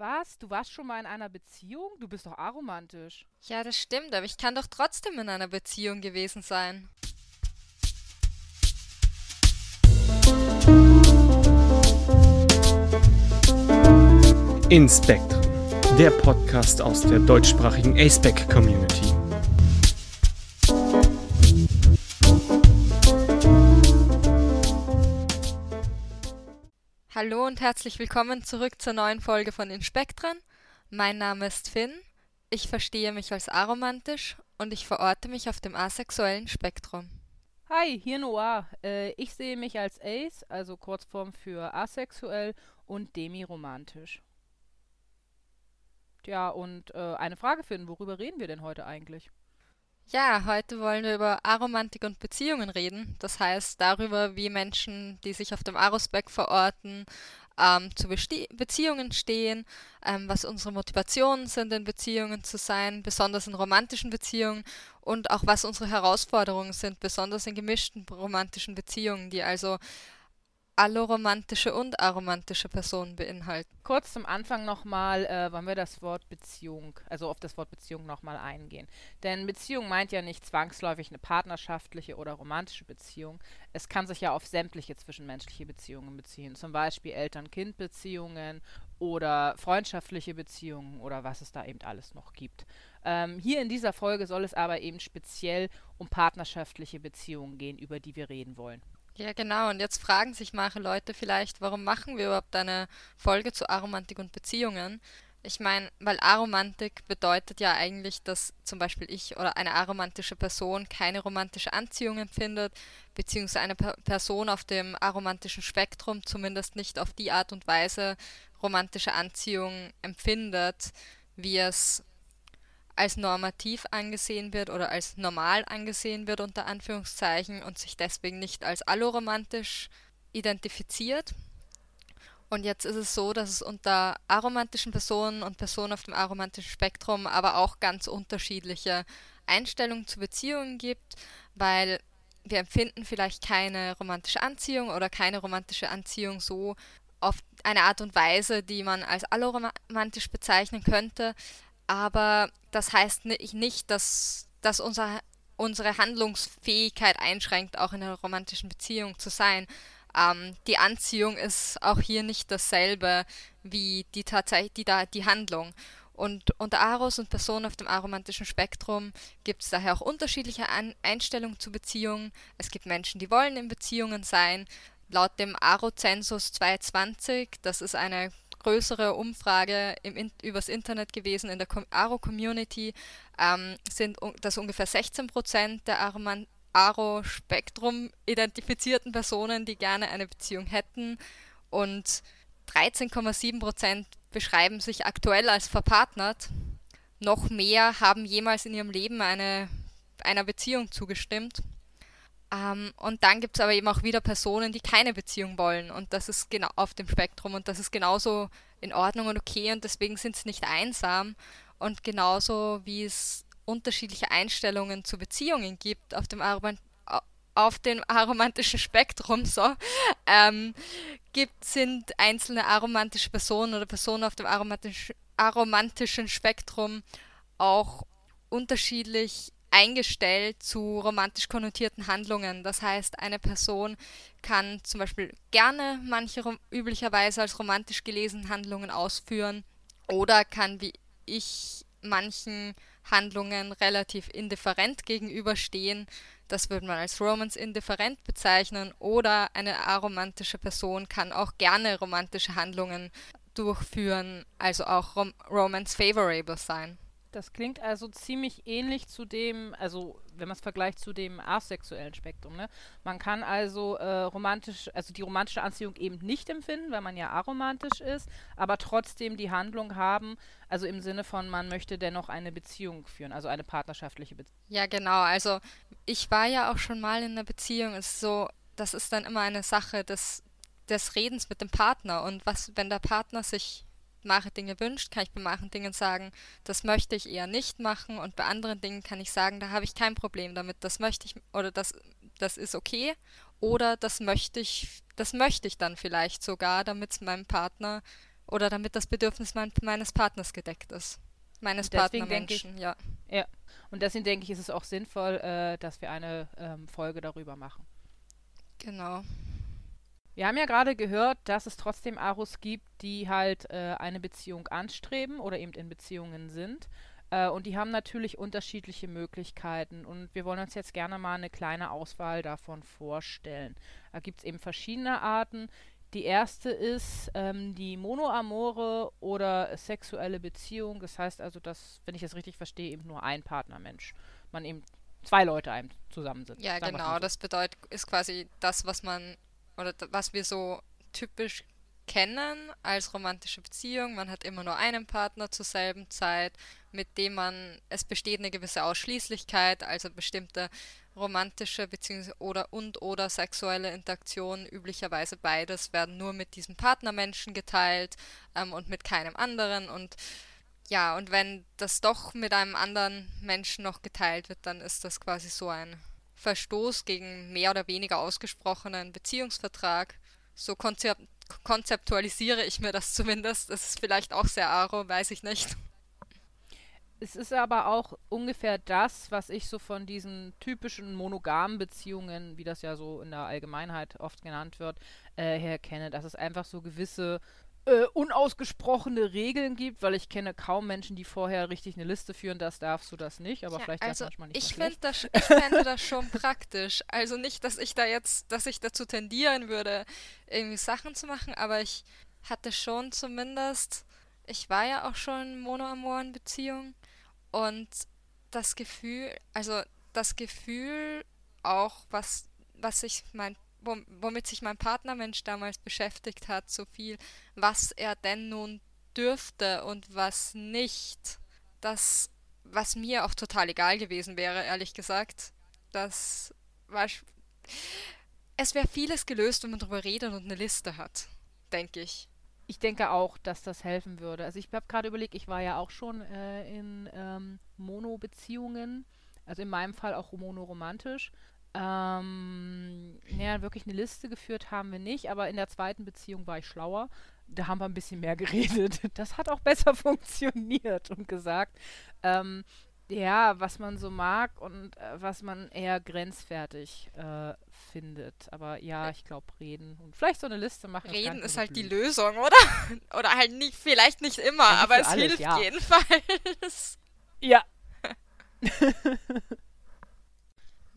Was? Du warst schon mal in einer Beziehung? Du bist doch aromantisch. Ja, das stimmt, aber ich kann doch trotzdem in einer Beziehung gewesen sein. Inspectrum, der Podcast aus der deutschsprachigen ASPEC Community. Hallo und herzlich willkommen zurück zur neuen Folge von Inspektren. Mein Name ist Finn, ich verstehe mich als aromantisch und ich verorte mich auf dem asexuellen Spektrum. Hi, hier Noah. Äh, ich sehe mich als Ace, also Kurzform für asexuell und demiromantisch. Tja, und äh, eine Frage finden, worüber reden wir denn heute eigentlich? Ja, heute wollen wir über Aromantik und Beziehungen reden. Das heißt darüber, wie Menschen, die sich auf dem Arospec verorten, ähm, zu Besti Beziehungen stehen, ähm, was unsere Motivationen sind, in Beziehungen zu sein, besonders in romantischen Beziehungen und auch was unsere Herausforderungen sind, besonders in gemischten romantischen Beziehungen, die also alloromantische und aromantische Personen beinhalten. Kurz zum Anfang nochmal äh, wollen wir das Wort Beziehung, also auf das Wort Beziehung nochmal eingehen. Denn Beziehung meint ja nicht zwangsläufig eine partnerschaftliche oder romantische Beziehung. Es kann sich ja auf sämtliche zwischenmenschliche Beziehungen beziehen, zum Beispiel Eltern-Kind-Beziehungen oder freundschaftliche Beziehungen oder was es da eben alles noch gibt. Ähm, hier in dieser Folge soll es aber eben speziell um partnerschaftliche Beziehungen gehen, über die wir reden wollen. Ja, genau. Und jetzt fragen sich manche Leute vielleicht, warum machen wir überhaupt eine Folge zu Aromantik und Beziehungen? Ich meine, weil Aromantik bedeutet ja eigentlich, dass zum Beispiel ich oder eine aromantische Person keine romantische Anziehung empfindet, beziehungsweise eine Person auf dem aromantischen Spektrum zumindest nicht auf die Art und Weise romantische Anziehung empfindet, wie es als normativ angesehen wird oder als normal angesehen wird unter Anführungszeichen und sich deswegen nicht als alloromantisch identifiziert. Und jetzt ist es so, dass es unter aromantischen Personen und Personen auf dem aromantischen Spektrum aber auch ganz unterschiedliche Einstellungen zu Beziehungen gibt, weil wir empfinden vielleicht keine romantische Anziehung oder keine romantische Anziehung so auf eine Art und Weise, die man als alloromantisch bezeichnen könnte, aber das heißt nicht, dass, dass unser, unsere Handlungsfähigkeit einschränkt, auch in einer romantischen Beziehung zu sein. Ähm, die Anziehung ist auch hier nicht dasselbe wie die, die, die Handlung. Und unter Aros und Personen auf dem aromantischen Spektrum gibt es daher auch unterschiedliche An Einstellungen zu Beziehungen. Es gibt Menschen, die wollen in Beziehungen sein. Laut dem Aro-Zensus 220, das ist eine größere Umfrage im, übers Internet gewesen in der Aro-Community, ähm, sind das ungefähr 16 Prozent der Aro-Spektrum identifizierten Personen, die gerne eine Beziehung hätten und 13,7 Prozent beschreiben sich aktuell als verpartnert. Noch mehr haben jemals in ihrem Leben eine, einer Beziehung zugestimmt. Ähm, und dann gibt es aber eben auch wieder Personen, die keine Beziehung wollen. Und das ist genau auf dem Spektrum und das ist genauso in Ordnung und okay und deswegen sind sie nicht einsam. Und genauso wie es unterschiedliche Einstellungen zu Beziehungen gibt auf dem Aroman auf dem aromantischen Spektrum so ähm, gibt sind einzelne aromantische Personen oder Personen auf dem aromatisch, aromantischen Spektrum auch unterschiedlich eingestellt zu romantisch konnotierten Handlungen. Das heißt, eine Person kann zum Beispiel gerne manche üblicherweise als romantisch gelesenen Handlungen ausführen oder kann wie ich manchen Handlungen relativ indifferent gegenüberstehen. Das würde man als Romance indifferent bezeichnen. Oder eine aromantische Person kann auch gerne romantische Handlungen durchführen, also auch Rom Romance favorable sein. Das klingt also ziemlich ähnlich zu dem, also wenn man es vergleicht zu dem asexuellen Spektrum. Ne? Man kann also äh, romantisch, also die romantische Anziehung eben nicht empfinden, weil man ja aromantisch ist, aber trotzdem die Handlung haben, also im Sinne von, man möchte dennoch eine Beziehung führen, also eine partnerschaftliche Beziehung. Ja, genau. Also ich war ja auch schon mal in einer Beziehung. Ist so, das ist dann immer eine Sache des, des Redens mit dem Partner. Und was, wenn der Partner sich manche Dinge wünscht, kann ich bei manchen Dingen sagen, das möchte ich eher nicht machen und bei anderen Dingen kann ich sagen, da habe ich kein Problem damit, das möchte ich oder das, das ist okay oder das möchte ich, das möchte ich dann vielleicht sogar, damit es meinem Partner oder damit das Bedürfnis mein, meines Partners gedeckt ist. Meines Partnermenschen, ja. Ja, und deswegen denke ich, ist es auch sinnvoll, äh, dass wir eine ähm, Folge darüber machen. Genau. Wir haben ja gerade gehört, dass es trotzdem Aros gibt, die halt äh, eine Beziehung anstreben oder eben in Beziehungen sind. Äh, und die haben natürlich unterschiedliche Möglichkeiten. Und wir wollen uns jetzt gerne mal eine kleine Auswahl davon vorstellen. Da gibt es eben verschiedene Arten. Die erste ist ähm, die monoamore oder sexuelle Beziehung. Das heißt also, dass, wenn ich das richtig verstehe, eben nur ein Partnermensch. Man eben zwei Leute einem zusammen sind. Ja, genau. So. Das bedeutet, ist quasi das, was man oder was wir so typisch kennen als romantische Beziehung. Man hat immer nur einen Partner zur selben Zeit, mit dem man, es besteht eine gewisse Ausschließlichkeit, also bestimmte romantische bzw. oder und oder sexuelle Interaktionen, üblicherweise beides, werden nur mit diesem Partnermenschen geteilt ähm, und mit keinem anderen. Und ja, und wenn das doch mit einem anderen Menschen noch geteilt wird, dann ist das quasi so ein Verstoß gegen mehr oder weniger ausgesprochenen Beziehungsvertrag. So konzept konzeptualisiere ich mir das zumindest. Das ist vielleicht auch sehr aro, weiß ich nicht. Es ist aber auch ungefähr das, was ich so von diesen typischen monogamen Beziehungen, wie das ja so in der Allgemeinheit oft genannt wird, äh, her kenne. Dass es einfach so gewisse äh, unausgesprochene Regeln gibt, weil ich kenne kaum Menschen, die vorher richtig eine Liste führen, das darfst du das nicht, aber ja, vielleicht also das manchmal nicht. Ich, find das, ich fände das schon praktisch. Also nicht, dass ich da jetzt, dass ich dazu tendieren würde, irgendwie Sachen zu machen, aber ich hatte schon zumindest, ich war ja auch schon in monoamoren Beziehung und das Gefühl, also das Gefühl auch, was, was ich mein womit sich mein Partnermensch damals beschäftigt hat, so viel, was er denn nun dürfte und was nicht. Das, was mir auch total egal gewesen wäre, ehrlich gesagt. Das war. Es wäre vieles gelöst, wenn man darüber redet und eine Liste hat, denke ich. Ich denke auch, dass das helfen würde. Also ich habe gerade überlegt, ich war ja auch schon äh, in ähm, Mono-Beziehungen, also in meinem Fall auch monoromantisch. Ähm, naja, wirklich eine Liste geführt haben wir nicht, aber in der zweiten Beziehung war ich schlauer. Da haben wir ein bisschen mehr geredet. Das hat auch besser funktioniert und gesagt, ähm, ja, was man so mag und äh, was man eher grenzwertig äh, findet. Aber ja, ich glaube, reden und vielleicht so eine Liste machen. Reden ist halt blöd. die Lösung, oder? oder halt nicht, vielleicht nicht immer, ja, aber es alles, hilft ja. jedenfalls. Ja.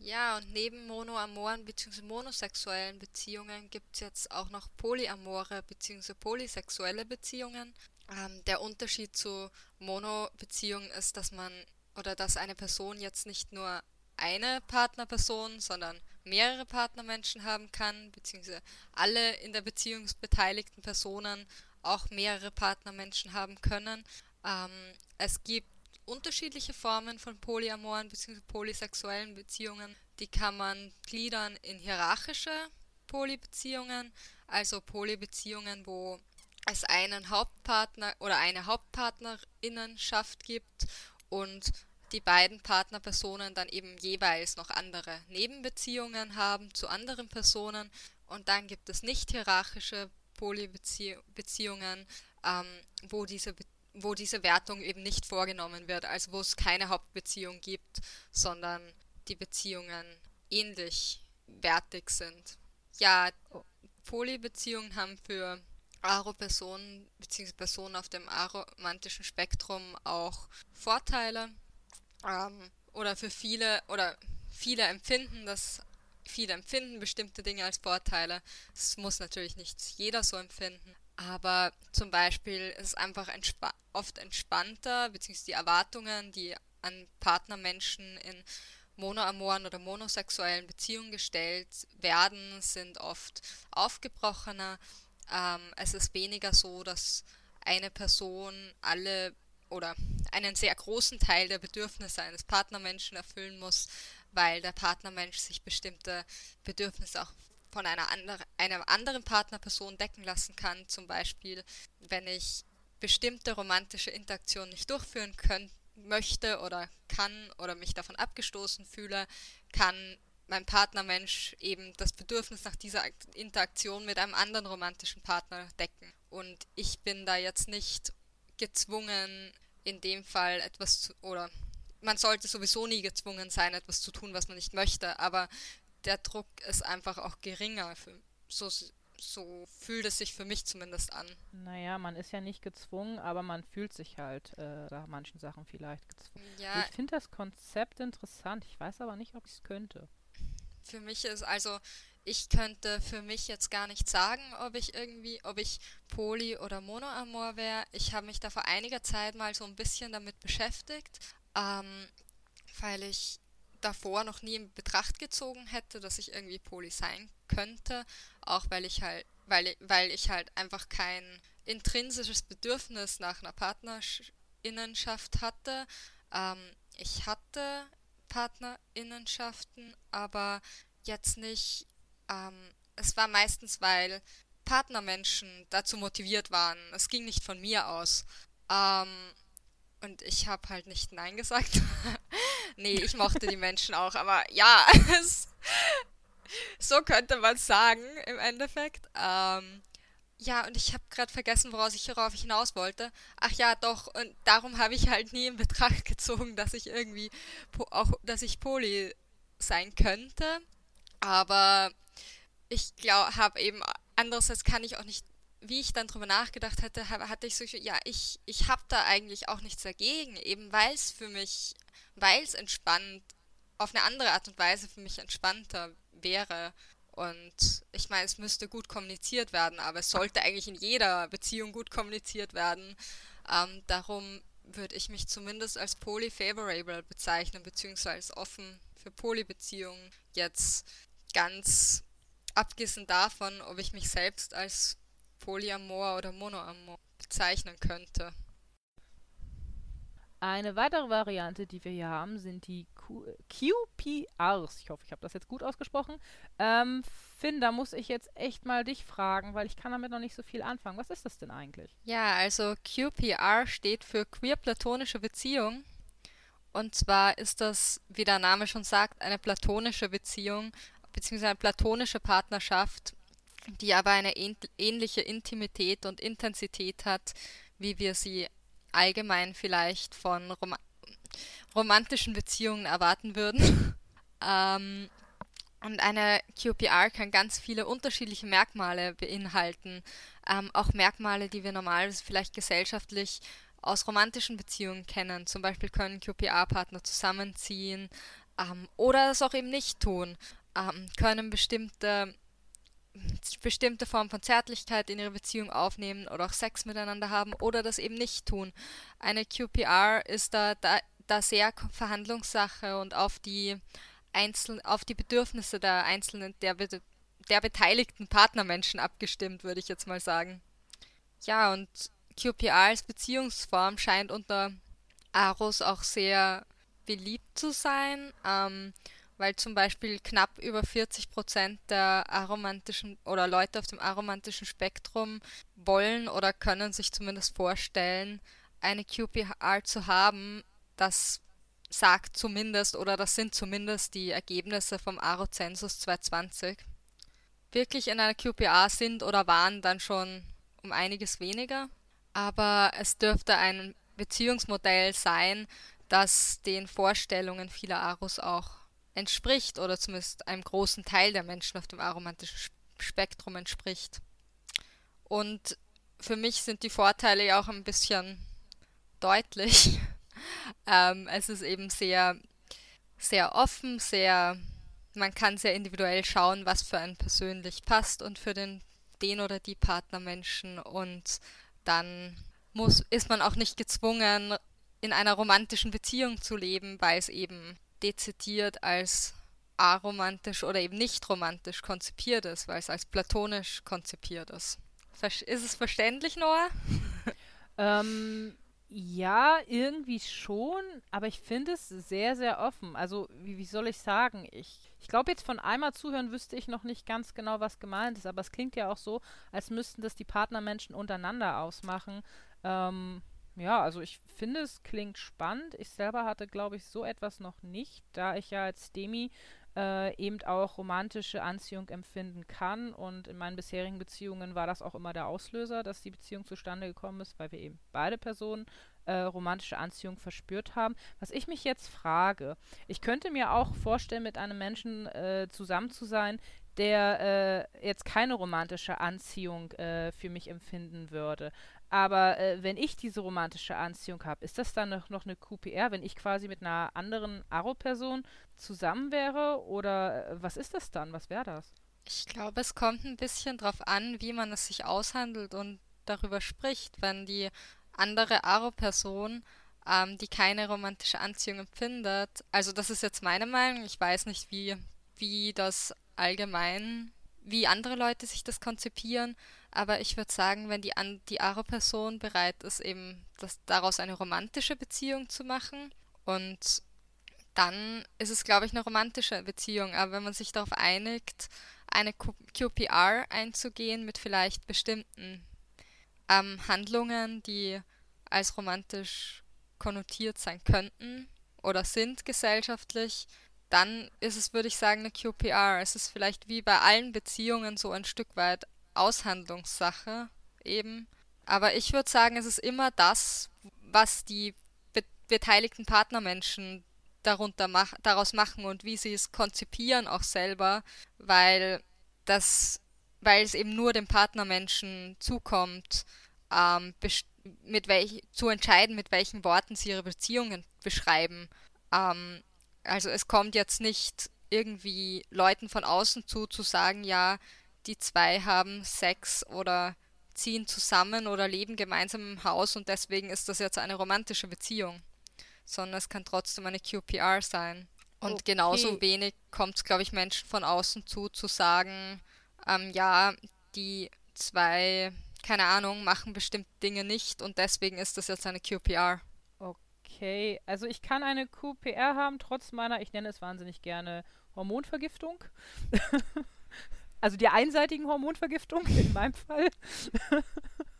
Ja, und neben monoamoren bzw. monosexuellen Beziehungen gibt es jetzt auch noch polyamore bzw. polysexuelle Beziehungen. Ähm, der Unterschied zu Mono-Beziehungen ist, dass man oder dass eine Person jetzt nicht nur eine Partnerperson, sondern mehrere Partnermenschen haben kann, beziehungsweise alle in der Beziehung beteiligten Personen auch mehrere Partnermenschen haben können. Ähm, es gibt unterschiedliche Formen von polyamoren bzw. polysexuellen Beziehungen. Die kann man gliedern in hierarchische Polybeziehungen, also Polybeziehungen, wo es einen Hauptpartner oder eine Hauptpartnerinnenschaft gibt und die beiden Partnerpersonen dann eben jeweils noch andere Nebenbeziehungen haben zu anderen Personen. Und dann gibt es nicht hierarchische Polybeziehungen, ähm, wo diese Beziehungen wo diese Wertung eben nicht vorgenommen wird, also wo es keine Hauptbeziehung gibt, sondern die Beziehungen ähnlich wertig sind. Ja, Polybeziehungen haben für Aro-Personen bzw. Personen auf dem aromantischen Spektrum auch Vorteile ähm, oder für viele oder viele empfinden das viele empfinden bestimmte Dinge als Vorteile. Es muss natürlich nicht jeder so empfinden, aber zum Beispiel ist es einfach entspa oft entspannter, beziehungsweise die Erwartungen, die an Partnermenschen in monoamoren oder monosexuellen Beziehungen gestellt werden, sind oft aufgebrochener. Ähm, es ist weniger so, dass eine Person alle oder einen sehr großen Teil der Bedürfnisse eines Partnermenschen erfüllen muss, weil der Partnermensch sich bestimmte Bedürfnisse auch von einer, andre, einer anderen Partnerperson decken lassen kann. Zum Beispiel, wenn ich bestimmte romantische Interaktionen nicht durchführen können, möchte oder kann oder mich davon abgestoßen fühle, kann mein Partnermensch eben das Bedürfnis nach dieser Interaktion mit einem anderen romantischen Partner decken. und ich bin da jetzt nicht gezwungen, in dem Fall etwas zu, oder man sollte sowieso nie gezwungen sein, etwas zu tun, was man nicht möchte, aber der Druck ist einfach auch geringer. Für, so, so fühlt es sich für mich zumindest an. Naja, man ist ja nicht gezwungen, aber man fühlt sich halt äh, da manchen Sachen vielleicht gezwungen. Ja, ich finde das Konzept interessant. Ich weiß aber nicht, ob ich es könnte. Für mich ist also, ich könnte für mich jetzt gar nicht sagen, ob ich irgendwie, ob ich Poly oder Monoamor wäre. Ich habe mich da vor einiger Zeit mal so ein bisschen damit beschäftigt, ähm, weil ich davor noch nie in Betracht gezogen hätte, dass ich irgendwie Poly sein könnte, auch weil ich halt, weil, weil ich halt einfach kein intrinsisches Bedürfnis nach einer Partnerinnenschaft hatte. Ähm, ich hatte Partnerinnenschaften, aber jetzt nicht. Ähm, es war meistens, weil Partnermenschen dazu motiviert waren. Es ging nicht von mir aus. Ähm, und ich habe halt nicht Nein gesagt. nee, ich mochte die Menschen auch, aber ja, es, so könnte man sagen im Endeffekt. Ähm, ja, und ich habe gerade vergessen, woraus ich hierauf hinaus wollte. Ach ja, doch, und darum habe ich halt nie in Betracht gezogen, dass ich irgendwie auch, dass ich Poli sein könnte. Aber ich glaube, habe eben, andererseits kann ich auch nicht wie ich dann drüber nachgedacht hatte, hatte ich so, ja, ich, ich habe da eigentlich auch nichts dagegen, eben weil es für mich, weil es entspannt, auf eine andere Art und Weise für mich entspannter wäre. Und ich meine, es müsste gut kommuniziert werden, aber es sollte eigentlich in jeder Beziehung gut kommuniziert werden. Ähm, darum würde ich mich zumindest als polyfavorable bezeichnen, beziehungsweise offen für Polybeziehungen. Jetzt ganz abgesehen davon, ob ich mich selbst als Polyamor oder Monoamor bezeichnen könnte. Eine weitere Variante, die wir hier haben, sind die Q QPRs. Ich hoffe, ich habe das jetzt gut ausgesprochen. Ähm, Finn, da muss ich jetzt echt mal dich fragen, weil ich kann damit noch nicht so viel anfangen. Was ist das denn eigentlich? Ja, also QPR steht für Queer Platonische Beziehung. Und zwar ist das, wie der Name schon sagt, eine platonische Beziehung beziehungsweise eine platonische Partnerschaft die aber eine ähnliche Intimität und Intensität hat, wie wir sie allgemein vielleicht von Rom romantischen Beziehungen erwarten würden. ähm, und eine QPR kann ganz viele unterschiedliche Merkmale beinhalten, ähm, auch Merkmale, die wir normalerweise vielleicht gesellschaftlich aus romantischen Beziehungen kennen. Zum Beispiel können QPR-Partner zusammenziehen ähm, oder es auch eben nicht tun, ähm, können bestimmte bestimmte Form von Zärtlichkeit in ihre Beziehung aufnehmen oder auch Sex miteinander haben oder das eben nicht tun. Eine QPR ist da, da, da sehr Verhandlungssache und auf die, Einzel auf die Bedürfnisse der einzelnen, der, der beteiligten Partnermenschen abgestimmt, würde ich jetzt mal sagen. Ja, und QPR als Beziehungsform scheint unter Aros auch sehr beliebt zu sein. Ähm, weil zum Beispiel knapp über 40 Prozent der aromantischen oder Leute auf dem aromantischen Spektrum wollen oder können sich zumindest vorstellen, eine QPR zu haben. Das sagt zumindest oder das sind zumindest die Ergebnisse vom Aro-Zensus 2020. Wirklich in einer QPA sind oder waren dann schon um einiges weniger, aber es dürfte ein Beziehungsmodell sein, das den Vorstellungen vieler Aros auch entspricht oder zumindest einem großen Teil der Menschen auf dem aromantischen Spektrum entspricht. Und für mich sind die Vorteile ja auch ein bisschen deutlich. ähm, es ist eben sehr, sehr offen, sehr, man kann sehr individuell schauen, was für einen persönlich passt und für den, den oder die Partnermenschen und dann muss, ist man auch nicht gezwungen, in einer romantischen Beziehung zu leben, weil es eben dezidiert als aromantisch oder eben nicht romantisch konzipiert ist, weil es als platonisch konzipiert ist. Ist es verständlich, Noah? ähm, ja, irgendwie schon, aber ich finde es sehr, sehr offen. Also, wie, wie soll ich sagen? Ich, ich glaube, jetzt von einmal zuhören wüsste ich noch nicht ganz genau, was gemeint ist, aber es klingt ja auch so, als müssten das die Partnermenschen untereinander ausmachen. Ähm, ja, also ich finde, es klingt spannend. Ich selber hatte, glaube ich, so etwas noch nicht, da ich ja als Demi äh, eben auch romantische Anziehung empfinden kann. Und in meinen bisherigen Beziehungen war das auch immer der Auslöser, dass die Beziehung zustande gekommen ist, weil wir eben beide Personen äh, romantische Anziehung verspürt haben. Was ich mich jetzt frage, ich könnte mir auch vorstellen, mit einem Menschen äh, zusammen zu sein, der äh, jetzt keine romantische Anziehung äh, für mich empfinden würde. Aber äh, wenn ich diese romantische Anziehung habe, ist das dann noch, noch eine QPR, wenn ich quasi mit einer anderen Aro-Person zusammen wäre? Oder äh, was ist das dann? Was wäre das? Ich glaube, es kommt ein bisschen darauf an, wie man es sich aushandelt und darüber spricht. Wenn die andere Aro-Person, ähm, die keine romantische Anziehung empfindet, also das ist jetzt meine Meinung, ich weiß nicht, wie, wie das allgemein, wie andere Leute sich das konzipieren, aber ich würde sagen, wenn die, die Aro-Person bereit ist, eben das, daraus eine romantische Beziehung zu machen und dann ist es, glaube ich, eine romantische Beziehung. Aber wenn man sich darauf einigt, eine QPR einzugehen mit vielleicht bestimmten ähm, Handlungen, die als romantisch konnotiert sein könnten oder sind gesellschaftlich, dann ist es, würde ich sagen, eine QPR. Es ist vielleicht wie bei allen Beziehungen so ein Stück weit Aushandlungssache eben. Aber ich würde sagen, es ist immer das, was die be beteiligten Partnermenschen darunter mach daraus machen und wie sie es konzipieren auch selber, weil das, weil es eben nur dem Partnermenschen zukommt, ähm, mit welch, zu entscheiden, mit welchen Worten sie ihre Beziehungen beschreiben. Ähm, also es kommt jetzt nicht irgendwie Leuten von außen zu, zu sagen, ja, die zwei haben Sex oder ziehen zusammen oder leben gemeinsam im Haus und deswegen ist das jetzt eine romantische Beziehung, sondern es kann trotzdem eine QPR sein. Und okay. genauso wenig kommt es, glaube ich, Menschen von außen zu, zu sagen, ähm, ja, die zwei, keine Ahnung, machen bestimmte Dinge nicht und deswegen ist das jetzt eine QPR. Okay, also ich kann eine QPR haben, trotz meiner, ich nenne es wahnsinnig gerne, Hormonvergiftung. Also die einseitigen Hormonvergiftung in meinem Fall.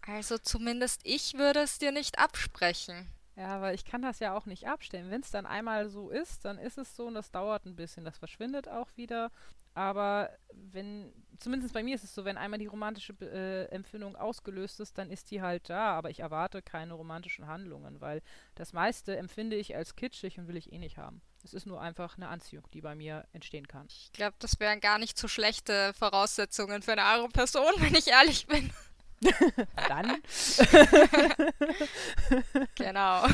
also zumindest ich würde es dir nicht absprechen. Ja, aber ich kann das ja auch nicht abstellen. Wenn es dann einmal so ist, dann ist es so und das dauert ein bisschen. Das verschwindet auch wieder. Aber wenn, zumindest bei mir ist es so, wenn einmal die romantische äh, Empfindung ausgelöst ist, dann ist die halt da. Aber ich erwarte keine romantischen Handlungen, weil das meiste empfinde ich als kitschig und will ich eh nicht haben. Es ist nur einfach eine Anziehung, die bei mir entstehen kann. Ich glaube, das wären gar nicht so schlechte Voraussetzungen für eine andere Person, wenn ich ehrlich bin. Dann. genau.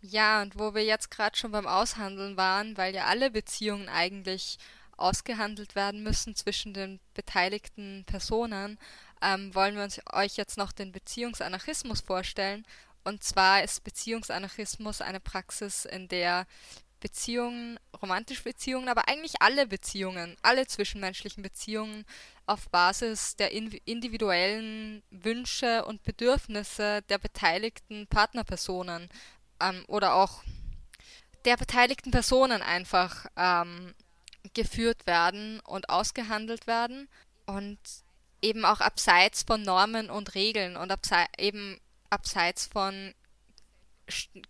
Ja, und wo wir jetzt gerade schon beim Aushandeln waren, weil ja alle Beziehungen eigentlich ausgehandelt werden müssen zwischen den beteiligten Personen, ähm, wollen wir uns euch jetzt noch den Beziehungsanarchismus vorstellen. Und zwar ist Beziehungsanarchismus eine Praxis, in der Beziehungen, romantische Beziehungen, aber eigentlich alle Beziehungen, alle zwischenmenschlichen Beziehungen auf Basis der individuellen Wünsche und Bedürfnisse der beteiligten Partnerpersonen ähm, oder auch der beteiligten Personen einfach ähm, geführt werden und ausgehandelt werden. Und eben auch abseits von Normen und Regeln und eben abseits von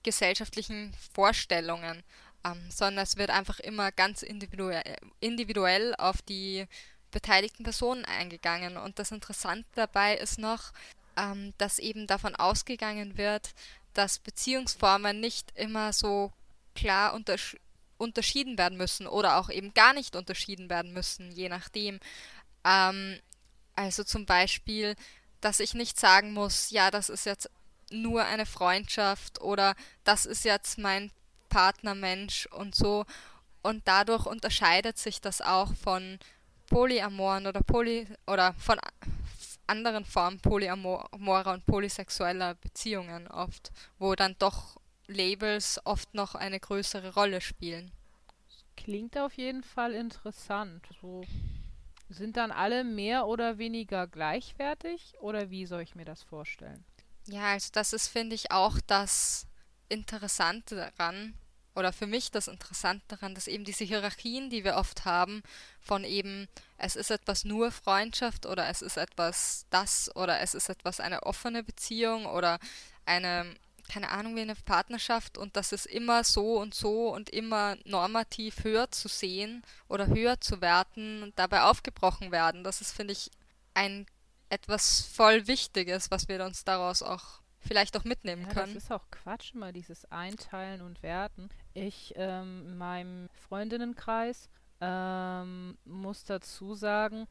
gesellschaftlichen Vorstellungen, ähm, sondern es wird einfach immer ganz individuell, individuell auf die beteiligten Personen eingegangen. Und das Interessante dabei ist noch, ähm, dass eben davon ausgegangen wird, dass Beziehungsformen nicht immer so klar untersch unterschieden werden müssen oder auch eben gar nicht unterschieden werden müssen, je nachdem. Ähm, also zum Beispiel, dass ich nicht sagen muss, ja, das ist jetzt nur eine Freundschaft oder das ist jetzt mein Partnermensch und so. Und dadurch unterscheidet sich das auch von polyamoren oder poly oder von anderen Formen polyamorer und polysexueller Beziehungen oft, wo dann doch Labels oft noch eine größere Rolle spielen. Klingt auf jeden Fall interessant. So sind dann alle mehr oder weniger gleichwertig oder wie soll ich mir das vorstellen? Ja, also das ist, finde ich, auch das Interessante daran, oder für mich das Interessante daran, dass eben diese Hierarchien, die wir oft haben, von eben, es ist etwas nur Freundschaft oder es ist etwas das oder es ist etwas eine offene Beziehung oder eine keine Ahnung, wie eine Partnerschaft und das ist immer so und so und immer normativ höher zu sehen oder höher zu werten und dabei aufgebrochen werden. Das ist, finde ich, ein etwas voll Wichtiges, was wir uns daraus auch vielleicht auch mitnehmen ja, können. Das ist auch Quatsch, mal dieses Einteilen und Werten. Ich ähm, in meinem Freundinnenkreis ähm, muss dazu sagen,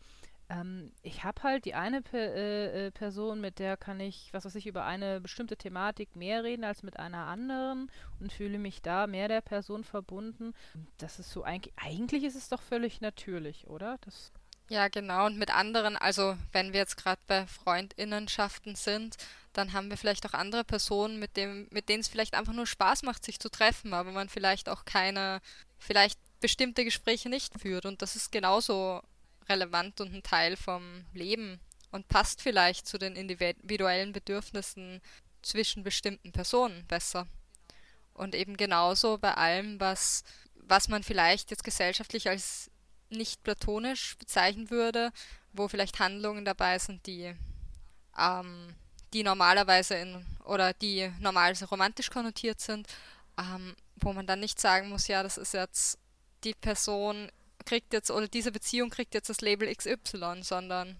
ähm, ich habe halt die eine Pe äh, äh, Person, mit der kann ich, was weiß ich, über eine bestimmte Thematik mehr reden als mit einer anderen und fühle mich da mehr der Person verbunden. Das ist so eigentlich, eigentlich ist es doch völlig natürlich, oder? Das ja, genau. Und mit anderen, also wenn wir jetzt gerade bei Freundinnenschaften sind, dann haben wir vielleicht auch andere Personen, mit dem, mit denen es vielleicht einfach nur Spaß macht, sich zu treffen, aber man vielleicht auch keine, vielleicht bestimmte Gespräche nicht führt. Und das ist genauso relevant und ein Teil vom Leben und passt vielleicht zu den individuellen Bedürfnissen zwischen bestimmten Personen besser. Und eben genauso bei allem, was, was man vielleicht jetzt gesellschaftlich als nicht platonisch bezeichnen würde, wo vielleicht Handlungen dabei sind, die, ähm, die normalerweise in oder die normalerweise romantisch konnotiert sind, ähm, wo man dann nicht sagen muss, ja, das ist jetzt die Person kriegt jetzt oder diese Beziehung kriegt jetzt das Label XY, sondern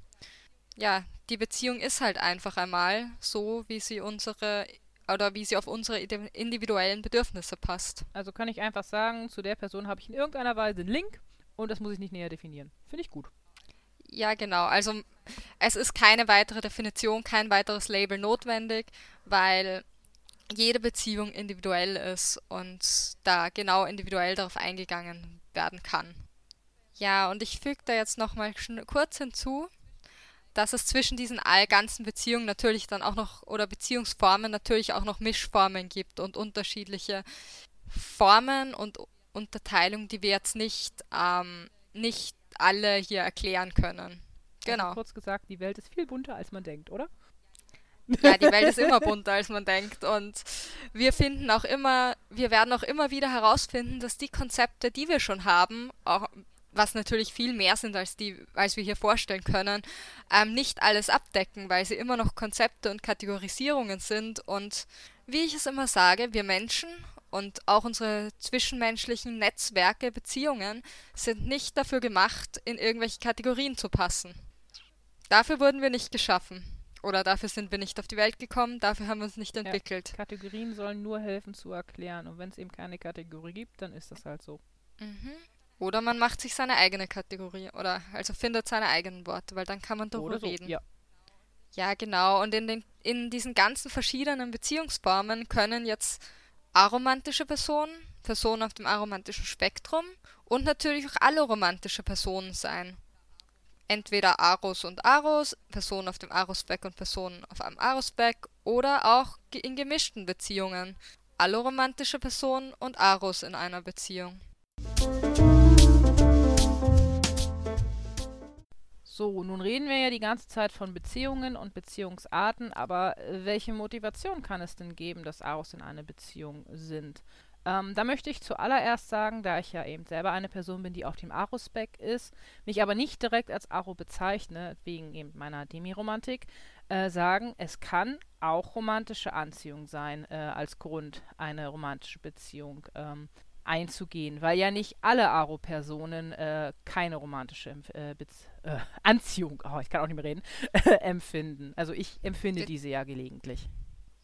ja, die Beziehung ist halt einfach einmal so, wie sie unsere oder wie sie auf unsere individuellen Bedürfnisse passt. Also kann ich einfach sagen, zu der Person habe ich in irgendeiner Weise einen Link und das muss ich nicht näher definieren. Finde ich gut. Ja, genau. Also es ist keine weitere Definition, kein weiteres Label notwendig, weil jede Beziehung individuell ist und da genau individuell darauf eingegangen werden kann. Ja, und ich füge da jetzt nochmal kurz hinzu, dass es zwischen diesen all ganzen Beziehungen natürlich dann auch noch oder Beziehungsformen natürlich auch noch Mischformen gibt und unterschiedliche Formen und Unterteilung, die wir jetzt nicht, ähm, nicht alle hier erklären können. Genau. Also kurz gesagt, die Welt ist viel bunter, als man denkt, oder? Ja, die Welt ist immer bunter, als man denkt. Und wir finden auch immer, wir werden auch immer wieder herausfinden, dass die Konzepte, die wir schon haben, auch was natürlich viel mehr sind, als die, als wir hier vorstellen können, ähm, nicht alles abdecken, weil sie immer noch Konzepte und Kategorisierungen sind. Und wie ich es immer sage, wir Menschen und auch unsere zwischenmenschlichen Netzwerke, Beziehungen sind nicht dafür gemacht, in irgendwelche Kategorien zu passen. Dafür wurden wir nicht geschaffen. Oder dafür sind wir nicht auf die Welt gekommen, dafür haben wir uns nicht entwickelt. Ja, Kategorien sollen nur helfen zu erklären. Und wenn es eben keine Kategorie gibt, dann ist das halt so. Mhm. Oder man macht sich seine eigene Kategorie oder also findet seine eigenen Worte, weil dann kann man darüber so, reden. Ja. ja, genau. Und in, den, in diesen ganzen verschiedenen Beziehungsformen können jetzt aromantische Personen, Personen auf dem aromantischen Spektrum und natürlich auch alle romantische Personen sein. Entweder Aros und Aros, Personen auf dem Aros-Speck und Personen auf einem Aros-Speck oder auch in gemischten Beziehungen. Alle romantische Personen und Aros in einer Beziehung. So, nun reden wir ja die ganze Zeit von Beziehungen und Beziehungsarten, aber äh, welche Motivation kann es denn geben, dass Aros in einer Beziehung sind? Ähm, da möchte ich zuallererst sagen, da ich ja eben selber eine Person bin, die auf dem Aro-Spec ist, mich aber nicht direkt als Aro bezeichne, wegen eben meiner Demiromantik, äh, sagen, es kann auch romantische Anziehung sein äh, als Grund, eine romantische Beziehung ähm, einzugehen, weil ja nicht alle Aro-Personen äh, keine romantische äh, äh, Anziehung, oh, ich kann auch nicht mehr reden, empfinden. Also ich empfinde Be diese ja gelegentlich.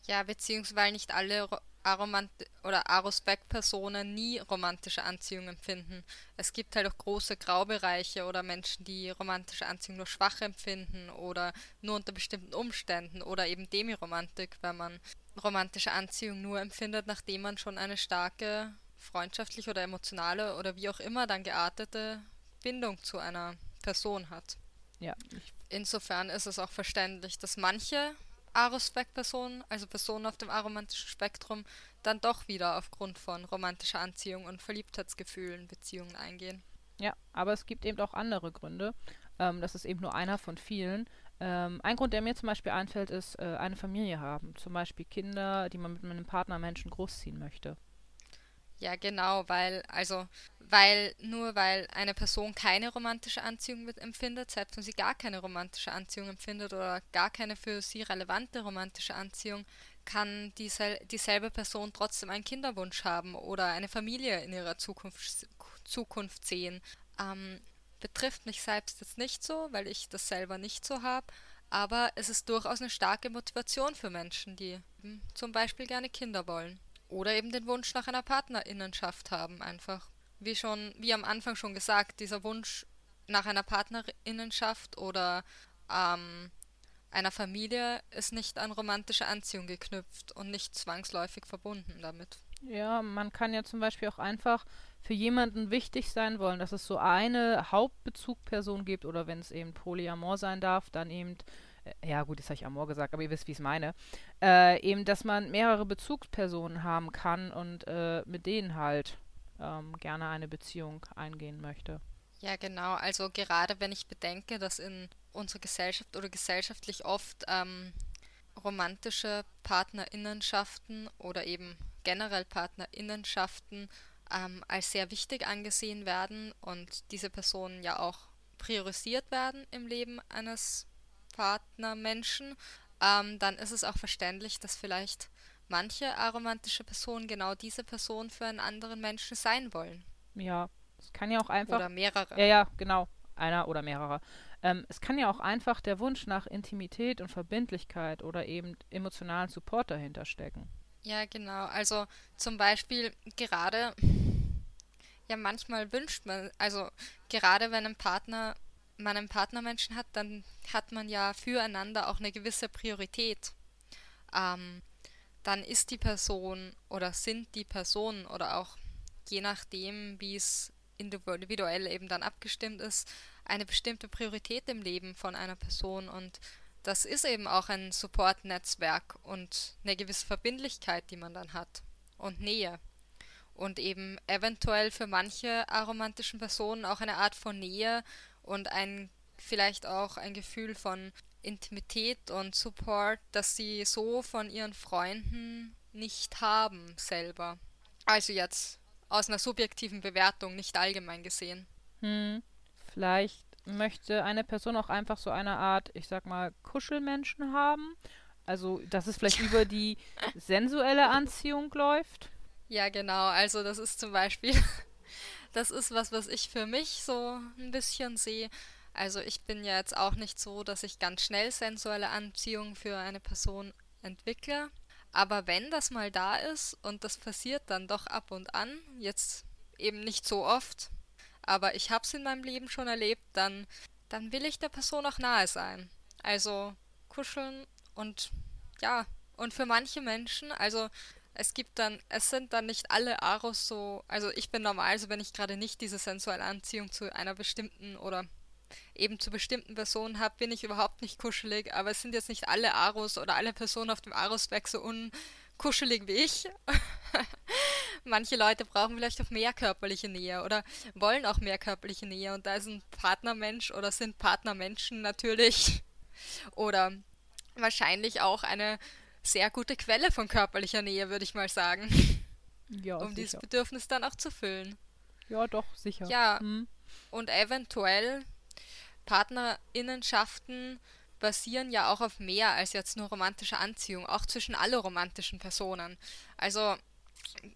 Ja, beziehungsweise nicht alle Aromant oder Arospec-Personen nie romantische Anziehung empfinden. Es gibt halt auch große Graubereiche oder Menschen, die romantische Anziehung nur schwach empfinden oder nur unter bestimmten Umständen oder eben Demiromantik, wenn man romantische Anziehung nur empfindet, nachdem man schon eine starke freundschaftliche oder emotionale oder wie auch immer dann geartete Bindung zu einer Person hat. Ja. Insofern ist es auch verständlich, dass manche Arospec-Personen, also Personen auf dem aromantischen Spektrum, dann doch wieder aufgrund von romantischer Anziehung und Verliebtheitsgefühlen Beziehungen eingehen. Ja, aber es gibt eben auch andere Gründe. Ähm, das ist eben nur einer von vielen. Ähm, ein Grund, der mir zum Beispiel einfällt, ist äh, eine Familie haben. Zum Beispiel Kinder, die man mit einem Partnermenschen großziehen möchte. Ja, genau, weil, also, weil nur weil eine Person keine romantische Anziehung empfindet, selbst wenn sie gar keine romantische Anziehung empfindet oder gar keine für sie relevante romantische Anziehung, kann diesel dieselbe Person trotzdem einen Kinderwunsch haben oder eine Familie in ihrer Zukunft, Zukunft sehen. Ähm, betrifft mich selbst jetzt nicht so, weil ich das selber nicht so habe, aber es ist durchaus eine starke Motivation für Menschen, die zum Beispiel gerne Kinder wollen oder eben den Wunsch nach einer Partnerinnenschaft haben, einfach. Wie schon, wie am Anfang schon gesagt, dieser Wunsch nach einer Partnerinnenschaft oder ähm, einer Familie ist nicht an romantische Anziehung geknüpft und nicht zwangsläufig verbunden damit. Ja, man kann ja zum Beispiel auch einfach für jemanden wichtig sein wollen, dass es so eine Hauptbezugperson gibt oder wenn es eben Polyamor sein darf, dann eben, ja gut, jetzt habe ich Amor gesagt, aber ihr wisst, wie ich es meine, äh, eben, dass man mehrere Bezugspersonen haben kann und äh, mit denen halt ähm, gerne eine Beziehung eingehen möchte. Ja, genau. Also gerade wenn ich bedenke, dass in unserer Gesellschaft oder gesellschaftlich oft ähm, romantische Partnerinnenschaften oder eben generell Partnerinnenschaften ähm, als sehr wichtig angesehen werden und diese Personen ja auch priorisiert werden im Leben eines Partnermenschen, ähm, dann ist es auch verständlich, dass vielleicht manche aromantische Personen genau diese Person für einen anderen Menschen sein wollen. Ja, es kann ja auch einfach. Oder mehrere. Ja, ja, genau. Einer oder mehrere. Ähm, es kann ja auch einfach der Wunsch nach Intimität und Verbindlichkeit oder eben emotionalen Support dahinter stecken. Ja, genau. Also zum Beispiel gerade, ja, manchmal wünscht man, also gerade wenn ein Partner, man einen Partnermenschen hat, dann hat man ja füreinander auch eine gewisse Priorität. Ähm, dann ist die Person oder sind die Personen oder auch je nachdem, wie es individuell eben dann abgestimmt ist, eine bestimmte Priorität im Leben von einer Person und das ist eben auch ein Support-Netzwerk und eine gewisse Verbindlichkeit, die man dann hat und Nähe. Und eben eventuell für manche aromantischen Personen auch eine Art von Nähe und ein vielleicht auch ein Gefühl von Intimität und Support, das sie so von ihren Freunden nicht haben selber. Also jetzt aus einer subjektiven Bewertung, nicht allgemein gesehen. Hm. Vielleicht möchte eine Person auch einfach so eine Art, ich sag mal, Kuschelmenschen haben. Also, dass es vielleicht über die sensuelle Anziehung läuft. Ja, genau. Also, das ist zum Beispiel, das ist was, was ich für mich so ein bisschen sehe. Also, ich bin ja jetzt auch nicht so, dass ich ganz schnell sensuelle Anziehung für eine Person entwickle. Aber wenn das mal da ist und das passiert dann doch ab und an, jetzt eben nicht so oft, aber ich habe es in meinem Leben schon erlebt, dann, dann will ich der Person auch nahe sein. Also kuscheln und ja, und für manche Menschen, also es gibt dann, es sind dann nicht alle Aros so, also ich bin normal, also wenn ich gerade nicht diese sensuelle Anziehung zu einer bestimmten oder eben zu bestimmten Personen habe, bin ich überhaupt nicht kuschelig, aber es sind jetzt nicht alle Aros oder alle Personen auf dem Aros-Weg so unkuschelig wie ich. Manche Leute brauchen vielleicht auch mehr körperliche Nähe oder wollen auch mehr körperliche Nähe und da ist ein Partnermensch oder sind Partnermenschen natürlich oder wahrscheinlich auch eine sehr gute Quelle von körperlicher Nähe, würde ich mal sagen. Ja, um sicher. dieses Bedürfnis dann auch zu füllen. Ja, doch, sicher. Ja, hm. und eventuell Partnerinnenschaften basieren ja auch auf mehr als jetzt nur romantische Anziehung, auch zwischen alle romantischen Personen. Also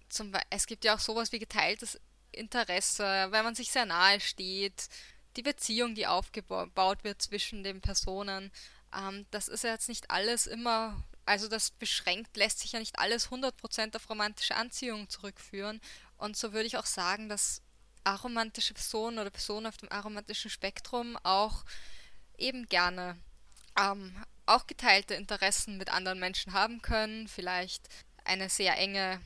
zum, es gibt ja auch sowas wie geteiltes Interesse, wenn man sich sehr nahe steht, die Beziehung, die aufgebaut wird zwischen den Personen. Ähm, das ist ja jetzt nicht alles immer, also das beschränkt, lässt sich ja nicht alles 100% auf romantische Anziehung zurückführen. Und so würde ich auch sagen, dass aromantische Personen oder Personen auf dem aromantischen Spektrum auch eben gerne ähm, auch geteilte Interessen mit anderen Menschen haben können, vielleicht eine sehr enge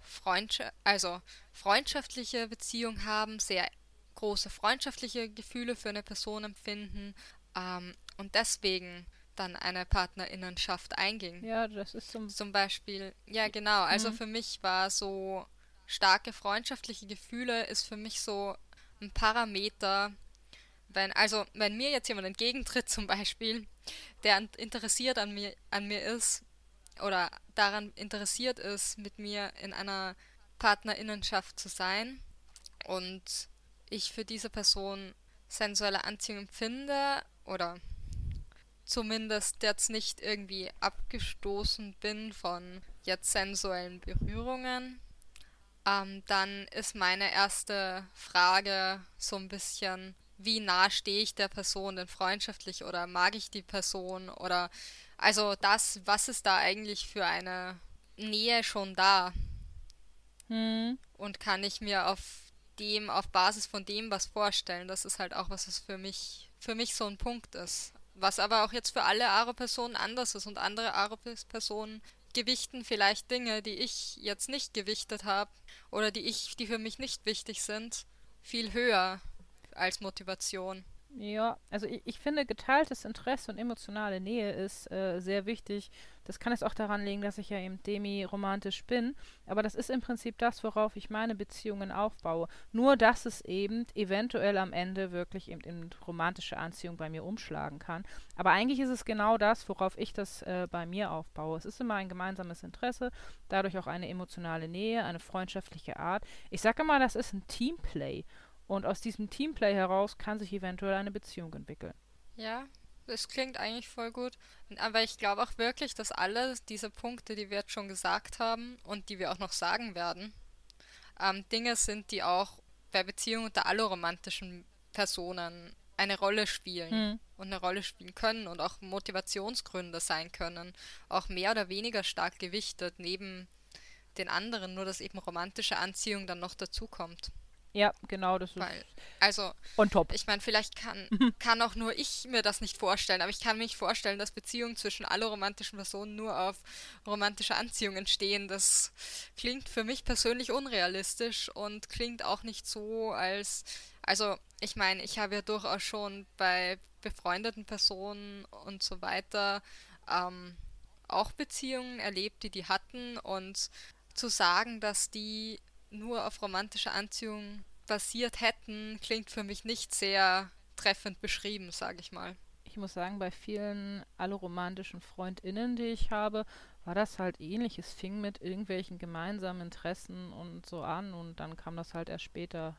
Freundschaft, also freundschaftliche Beziehung haben, sehr große freundschaftliche Gefühle für eine Person empfinden ähm, und deswegen dann eine Partnerinnenschaft einging. Ja, das ist zum, zum Beispiel, ja genau, also mhm. für mich war so starke freundschaftliche Gefühle ist für mich so ein Parameter, wenn, also wenn mir jetzt jemand entgegentritt zum Beispiel, der interessiert an mir, an mir ist oder daran interessiert ist, mit mir in einer Partnerinnenschaft zu sein und ich für diese Person sensuelle Anziehung empfinde oder zumindest jetzt nicht irgendwie abgestoßen bin von jetzt sensuellen Berührungen, ähm, dann ist meine erste Frage so ein bisschen, wie nah stehe ich der Person denn freundschaftlich oder mag ich die Person oder also das, was ist da eigentlich für eine Nähe schon da? Hm. Und kann ich mir auf dem, auf Basis von dem was vorstellen? Das ist halt auch was, was für mich, für mich so ein Punkt ist. Was aber auch jetzt für alle Aro-Personen anders ist und andere Aro-Personen gewichten vielleicht Dinge, die ich jetzt nicht gewichtet habe oder die ich, die für mich nicht wichtig sind, viel höher als Motivation. Ja, also ich, ich finde, geteiltes Interesse und emotionale Nähe ist äh, sehr wichtig. Das kann es auch daran liegen, dass ich ja eben demi-romantisch bin. Aber das ist im Prinzip das, worauf ich meine Beziehungen aufbaue. Nur, dass es eben eventuell am Ende wirklich eben in romantische Anziehung bei mir umschlagen kann. Aber eigentlich ist es genau das, worauf ich das äh, bei mir aufbaue. Es ist immer ein gemeinsames Interesse, dadurch auch eine emotionale Nähe, eine freundschaftliche Art. Ich sage immer, das ist ein Teamplay. Und aus diesem Teamplay heraus kann sich eventuell eine Beziehung entwickeln. Ja, das klingt eigentlich voll gut. Aber ich glaube auch wirklich, dass alle diese Punkte, die wir jetzt schon gesagt haben und die wir auch noch sagen werden, ähm, Dinge sind, die auch bei Beziehungen unter alloromantischen Personen eine Rolle spielen Hm. und eine Rolle spielen können und auch Motivationsgründe sein können. Auch mehr oder weniger stark gewichtet neben den anderen, nur dass eben romantische Anziehung dann noch dazukommt. Ja, genau, das ist Weil, also, on top. ich meine, vielleicht kann, kann auch nur ich mir das nicht vorstellen, aber ich kann mir nicht vorstellen, dass Beziehungen zwischen alle romantischen Personen nur auf romantische Anziehung entstehen. Das klingt für mich persönlich unrealistisch und klingt auch nicht so, als. Also, ich meine, ich habe ja durchaus schon bei befreundeten Personen und so weiter ähm, auch Beziehungen erlebt, die die hatten und zu sagen, dass die nur auf romantische Anziehung basiert hätten, klingt für mich nicht sehr treffend beschrieben, sage ich mal. Ich muss sagen, bei vielen alloromantischen FreundInnen, die ich habe, war das halt ähnlich. Es fing mit irgendwelchen gemeinsamen Interessen und so an und dann kam das halt erst später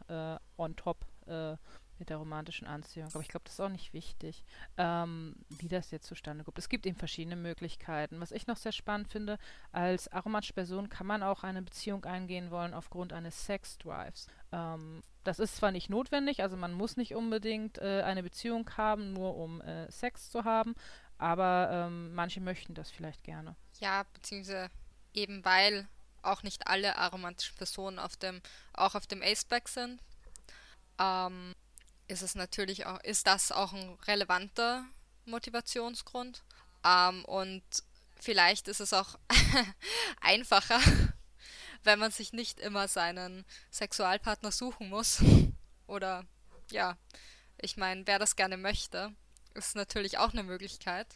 äh, on top äh, mit der romantischen Anziehung. Aber ich glaube, das ist auch nicht wichtig, ähm, wie das jetzt zustande kommt. Es gibt eben verschiedene Möglichkeiten. Was ich noch sehr spannend finde, als aromatische Person kann man auch eine Beziehung eingehen wollen aufgrund eines Sex-Drives. Ähm, das ist zwar nicht notwendig, also man muss nicht unbedingt äh, eine Beziehung haben, nur um äh, Sex zu haben, aber ähm, manche möchten das vielleicht gerne. Ja, beziehungsweise eben weil auch nicht alle aromantischen Personen auf dem, auch auf dem Aceback sind, ähm, ist es natürlich auch, ist das auch ein relevanter Motivationsgrund. Ähm, und vielleicht ist es auch einfacher, wenn man sich nicht immer seinen Sexualpartner suchen muss. Oder ja, ich meine, wer das gerne möchte, ist natürlich auch eine Möglichkeit.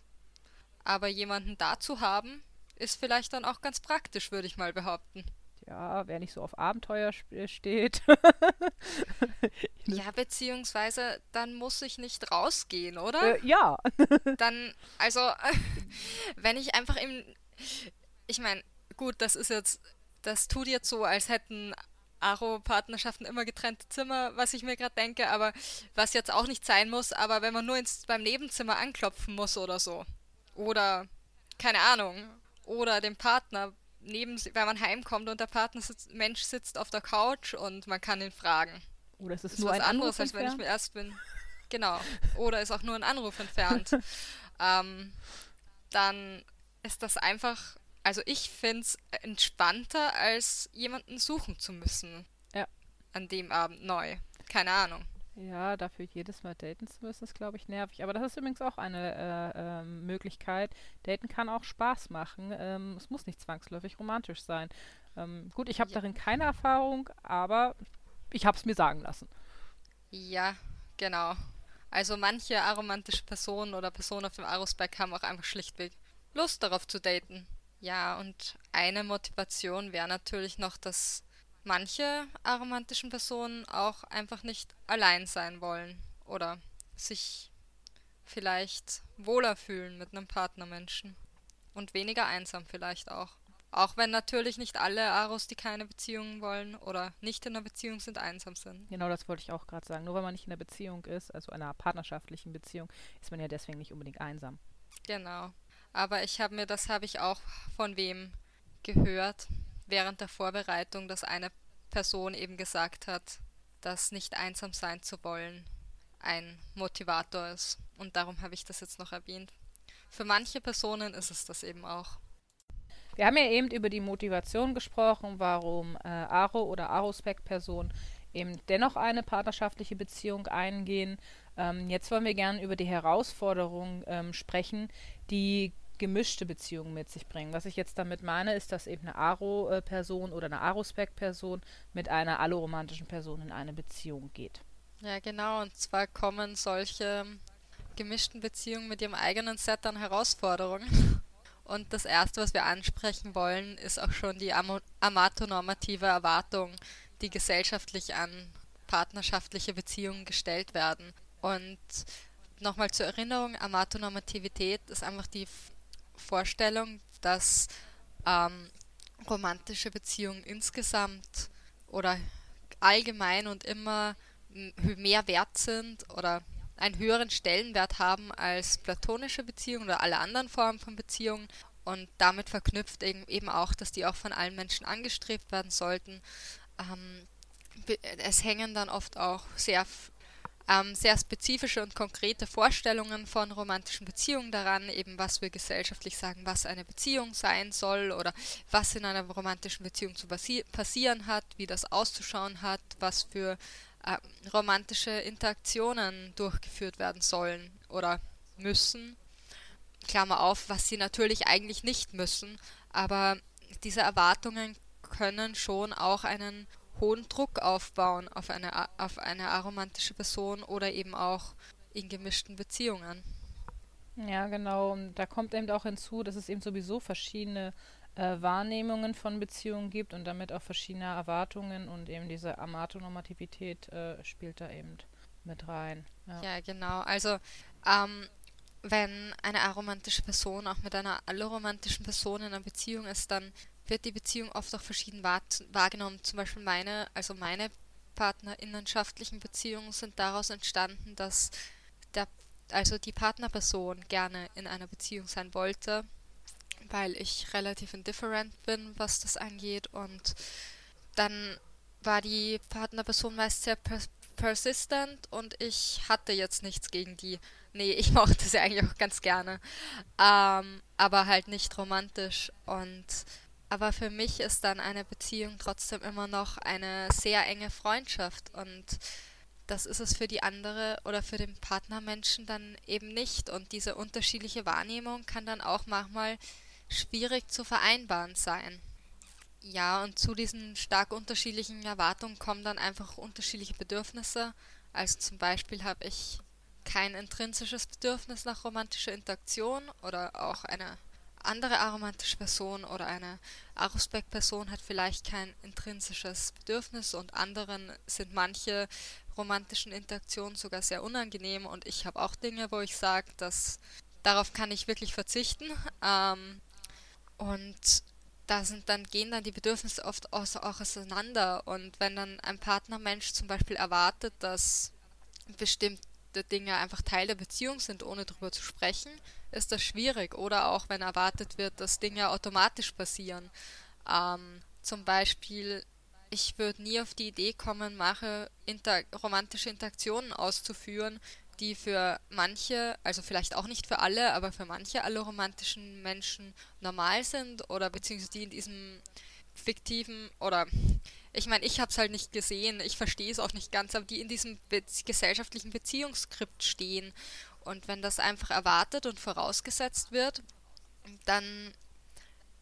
Aber jemanden da zu haben, ist vielleicht dann auch ganz praktisch, würde ich mal behaupten. Ja, wer nicht so auf Abenteuer sp- steht. Ja, beziehungsweise dann muss ich nicht rausgehen, oder? äh, ja. Dann, also, wenn ich einfach im. Ich meine, gut, das ist jetzt. Das tut jetzt so, als hätten Aro-Partnerschaften immer getrennte Zimmer, was ich mir gerade denke, aber was jetzt auch nicht sein muss, aber wenn man nur ins, beim Nebenzimmer anklopfen muss oder so. Oder, keine Ahnung, oder dem Partner neben, wenn man heimkommt und der Partner sitzt, Mensch sitzt auf der Couch und man kann ihn fragen. Oder es ist, ist nur was ein anderes, Anruf als wenn ich entfernt? mir erst bin. Genau. Oder ist auch nur ein Anruf entfernt. ähm, dann ist das einfach, also ich finde es entspannter, als jemanden suchen zu müssen. Ja. An dem Abend neu. Keine Ahnung. Ja, dafür jedes Mal daten zu müssen, ist, glaube ich, nervig. Aber das ist übrigens auch eine äh, ähm, Möglichkeit. Daten kann auch Spaß machen. Ähm, es muss nicht zwangsläufig romantisch sein. Ähm, gut, ich habe Ja. darin keine Erfahrung, aber ich habe es mir sagen lassen. Ja, genau. Also manche aromantische Personen oder Personen auf dem Arusberg haben auch einfach schlichtweg Lust darauf zu daten. Ja, und eine Motivation wäre natürlich noch, dass manche aromantischen Personen auch einfach nicht allein sein wollen oder sich vielleicht wohler fühlen mit einem Partnermenschen und weniger einsam vielleicht auch. Auch wenn natürlich nicht alle Aros, die keine Beziehungen wollen oder nicht in einer Beziehung sind, einsam sind. Genau das wollte ich auch gerade sagen. Nur weil man nicht in einer Beziehung ist, also einer partnerschaftlichen Beziehung, ist man ja deswegen nicht unbedingt einsam. Genau. Aber ich habe mir, das habe ich auch von wem gehört während der Vorbereitung, dass eine Person eben gesagt hat, dass nicht einsam sein zu wollen ein Motivator ist. Und darum habe ich das jetzt noch erwähnt. Für manche Personen ist es das eben auch. Wir haben ja eben über die Motivation gesprochen, warum äh, Aro oder Arospec-Personen eben dennoch eine partnerschaftliche Beziehung eingehen. Ähm, jetzt wollen wir gerne über die Herausforderungen ähm, sprechen, die gemischte Beziehungen mit sich bringen. Was ich jetzt damit meine, ist, dass eben eine Aro-Person oder eine Arospec-Person mit einer alloromantischen Person in eine Beziehung geht. Ja, genau. Und zwar kommen solche gemischten Beziehungen mit ihrem eigenen Set an Herausforderungen. Und das Erste, was wir ansprechen wollen, ist auch schon die amatonormative Erwartung, die gesellschaftlich an partnerschaftliche Beziehungen gestellt werden. Und nochmal zur Erinnerung, Amatonormativität ist einfach die Vorstellung, dass ähm, romantische Beziehungen insgesamt oder allgemein und immer mehr wert sind oder einen höheren Stellenwert haben als platonische Beziehungen oder alle anderen Formen von Beziehungen und damit verknüpft eben auch, dass die auch von allen Menschen angestrebt werden sollten. Ähm, es hängen dann oft auch sehr, ähm, sehr spezifische und konkrete Vorstellungen von romantischen Beziehungen daran, eben was wir gesellschaftlich sagen, was eine Beziehung sein soll oder was in einer romantischen Beziehung zu passi passieren hat, wie das auszuschauen hat, was für äh, romantische Interaktionen durchgeführt werden sollen oder müssen. Klammer auf, was sie natürlich eigentlich nicht müssen, aber diese Erwartungen können schon auch einen hohen Druck aufbauen auf eine, auf eine aromantische Person oder eben auch in gemischten Beziehungen. Ja, genau. Und da kommt eben auch hinzu, dass es eben sowieso verschiedene äh, Wahrnehmungen von Beziehungen gibt und damit auch verschiedene Erwartungen und eben diese Amatonormativität äh, spielt da eben mit rein. Ja, ja genau. Also ähm, wenn eine aromantische Person auch mit einer alloromantischen Person in einer Beziehung ist, dann wird die Beziehung oft auch verschieden wahr wahrgenommen. Zum Beispiel meine, also meine partnerinnenschaftlichen Beziehungen sind daraus entstanden, dass der, also die Partnerperson gerne in einer Beziehung sein wollte weil ich relativ indifferent bin, was das angeht. Und dann war die Partnerperson meist sehr pers persistent und ich hatte jetzt nichts gegen die. Nee, ich mochte sie eigentlich auch ganz gerne. Ähm, aber halt nicht romantisch. Und aber für mich ist dann eine Beziehung trotzdem immer noch eine sehr enge Freundschaft und das ist es für die andere oder für den Partnermenschen dann eben nicht. Und diese unterschiedliche Wahrnehmung kann dann auch manchmal schwierig zu vereinbaren sein. Ja, und zu diesen stark unterschiedlichen Erwartungen kommen dann einfach unterschiedliche Bedürfnisse. Also zum Beispiel habe ich kein intrinsisches Bedürfnis nach romantischer Interaktion oder auch eine andere aromantische Person oder eine Arospec-Person hat vielleicht kein intrinsisches Bedürfnis und anderen sind manche romantischen Interaktionen sogar sehr unangenehm und ich habe auch Dinge, wo ich sage, dass darauf kann ich wirklich verzichten. Ähm, und da sind dann, gehen dann die Bedürfnisse oft auch auseinander. Und wenn dann ein Partnermensch zum Beispiel erwartet, dass bestimmte Dinge einfach Teil der Beziehung sind, ohne darüber zu sprechen, ist das schwierig. Oder auch wenn erwartet wird, dass Dinge automatisch passieren. Ähm, zum Beispiel, ich würde nie auf die Idee kommen, mache inter romantische Interaktionen auszuführen, die für manche, also vielleicht auch nicht für alle, aber für manche alle romantischen Menschen normal sind oder beziehungsweise die in diesem fiktiven oder ich meine, ich habe es halt nicht gesehen, ich verstehe es auch nicht ganz, aber die in diesem be gesellschaftlichen Beziehungsskript stehen und wenn das einfach erwartet und vorausgesetzt wird, dann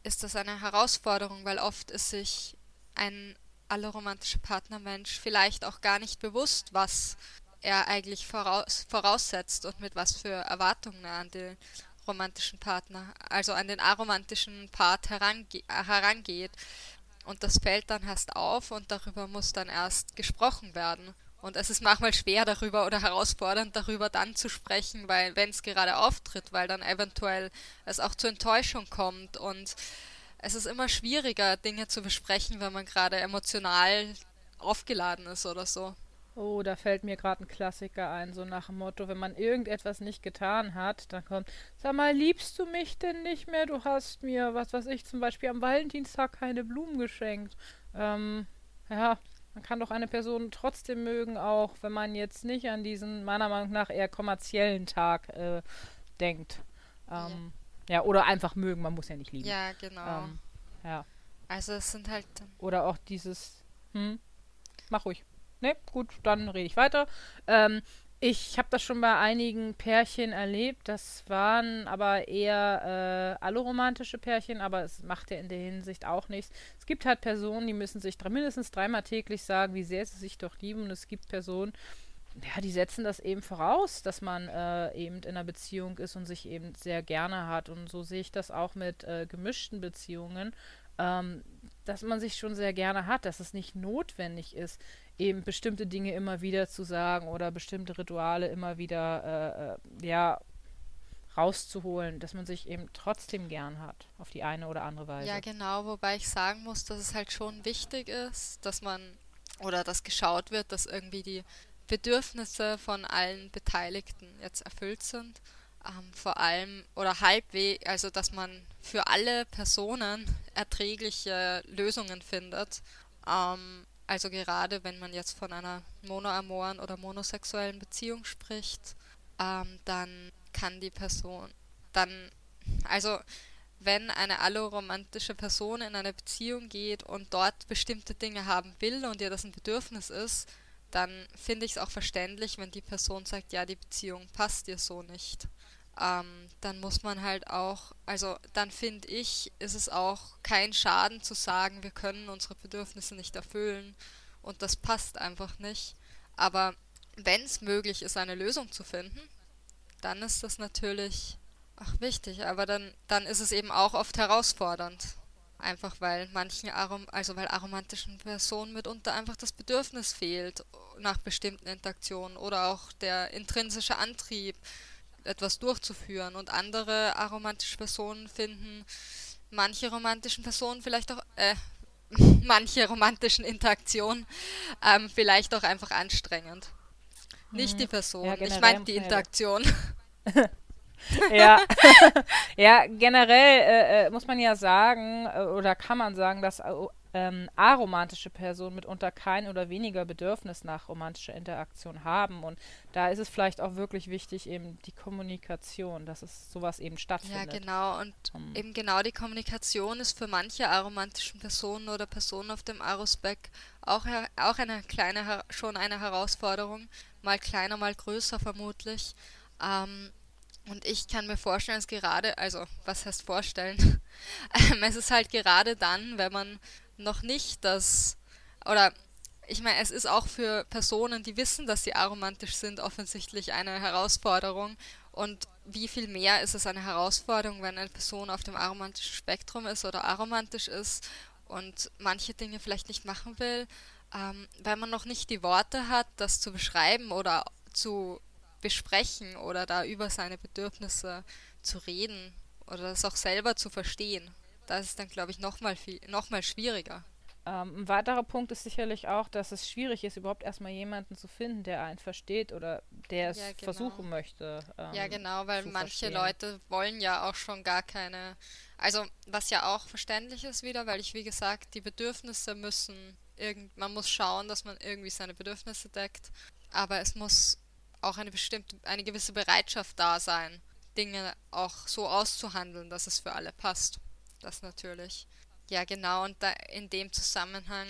ist das eine Herausforderung, weil oft ist sich ein allromantischer Partnermensch vielleicht auch gar nicht bewusst, was er eigentlich voraus, voraussetzt und mit was für Erwartungen er an den romantischen Partner, also an den aromantischen Part herange herangeht. Und das fällt dann erst auf und darüber muss dann erst gesprochen werden. Und es ist manchmal schwer darüber oder herausfordernd darüber dann zu sprechen, weil wenn es gerade auftritt, weil dann eventuell es auch zur Enttäuschung kommt und es ist immer schwieriger, Dinge zu besprechen, wenn man gerade emotional aufgeladen ist oder so. Oh, da fällt mir gerade ein Klassiker ein, so nach dem Motto, wenn man irgendetwas nicht getan hat, dann kommt, sag mal, liebst du mich denn nicht mehr? Du hast mir, was weiß ich, zum Beispiel am Valentinstag keine Blumen geschenkt. Ähm, ja, man kann doch eine Person trotzdem mögen, auch wenn man jetzt nicht an diesen, meiner Meinung nach, eher kommerziellen Tag äh, denkt. Ähm, ja. ja. oder einfach mögen, man muss ja nicht lieben. Ja, genau. Ähm, ja. Also es sind halt. Oder auch dieses, hm, mach ruhig. Ne, gut, dann rede ich weiter. Ähm, ich habe das schon bei einigen Pärchen erlebt. Das waren aber eher äh, alloromantische Pärchen, aber es macht ja in der Hinsicht auch nichts. Es gibt halt Personen, die müssen sich drei, mindestens dreimal täglich sagen, wie sehr sie sich doch lieben. Und es gibt Personen, ja, die setzen das eben voraus, dass man äh, eben in einer Beziehung ist und sich eben sehr gerne hat. Und so sehe ich das auch mit äh, gemischten Beziehungen, ähm, dass man sich schon sehr gerne hat, dass es nicht notwendig ist eben bestimmte Dinge immer wieder zu sagen oder bestimmte Rituale immer wieder äh, äh, ja rauszuholen, dass man sich eben trotzdem gern hat, auf die eine oder andere Weise. Ja, genau, wobei ich sagen muss, dass es halt schon wichtig ist, dass man oder dass geschaut wird, dass irgendwie die Bedürfnisse von allen Beteiligten jetzt erfüllt sind. Ähm, vor allem oder halbwegs, also dass man für alle Personen erträgliche Lösungen findet. Ähm, also gerade wenn man jetzt von einer monoamoren oder monosexuellen Beziehung spricht, ähm, dann kann die Person dann, also wenn eine alloromantische Person in eine Beziehung geht und dort bestimmte Dinge haben will und ihr das ein Bedürfnis ist, dann finde ich es auch verständlich, wenn die Person sagt, ja, die Beziehung passt dir so nicht ähm, dann muss man halt auch, also dann finde ich, ist es auch kein Schaden zu sagen, wir können unsere Bedürfnisse nicht erfüllen und das passt einfach nicht. Aber wenn es möglich ist, eine Lösung zu finden, dann ist das natürlich ach, wichtig, aber dann, dann ist es eben auch oft herausfordernd. Einfach weil manchen Arom also weil aromantischen Personen mitunter einfach das Bedürfnis fehlt nach bestimmten Interaktionen oder auch der intrinsische Antrieb etwas durchzuführen. Und andere aromantische Personen finden manche romantischen Personen vielleicht auch, äh, manche romantischen Interaktionen ähm, vielleicht auch einfach anstrengend. Nicht mhm. die Person, ja, ich meine die Interaktion. ja. ja, generell äh, äh, muss man ja sagen, äh, oder kann man sagen, dass ähm, aromantische Personen mitunter kein oder weniger Bedürfnis nach romantischer Interaktion haben. Und da ist es vielleicht auch wirklich wichtig, eben die Kommunikation, dass es sowas eben stattfindet. Ja, genau. Und um, eben genau die Kommunikation ist für manche aromantischen Personen oder Personen auf dem Arospec auch, auch eine kleine, schon eine Herausforderung. Mal kleiner, mal größer vermutlich. Ähm, und ich kann mir vorstellen, es gerade, also was heißt vorstellen? Ähm, es ist halt gerade dann, wenn man noch nicht das, oder ich meine, es ist auch für Personen, die wissen, dass sie aromantisch sind, offensichtlich eine Herausforderung. Und wie viel mehr ist es eine Herausforderung, wenn eine Person auf dem aromantischen Spektrum ist oder aromantisch ist und manche Dinge vielleicht nicht machen will, ähm, weil man noch nicht die Worte hat, das zu beschreiben oder zu besprechen oder da über seine Bedürfnisse zu reden oder das auch selber zu verstehen. Das ist dann, glaube ich, nochmal noch mal schwieriger. Ähm, ein weiterer Punkt ist sicherlich auch, dass es schwierig ist, überhaupt erstmal jemanden zu finden, der einen versteht oder der es ja, genau. versuchen möchte. Ähm, ja, genau, weil manche verstehen. Leute wollen ja auch schon gar keine. Also, was ja auch verständlich ist wieder, weil ich, wie gesagt, die Bedürfnisse müssen. Irgend, man muss schauen, dass man irgendwie seine Bedürfnisse deckt. Aber es muss auch eine bestimmte, eine gewisse Bereitschaft da sein, Dinge auch so auszuhandeln, dass es für alle passt das natürlich. Ja, genau, und in dem Zusammenhang,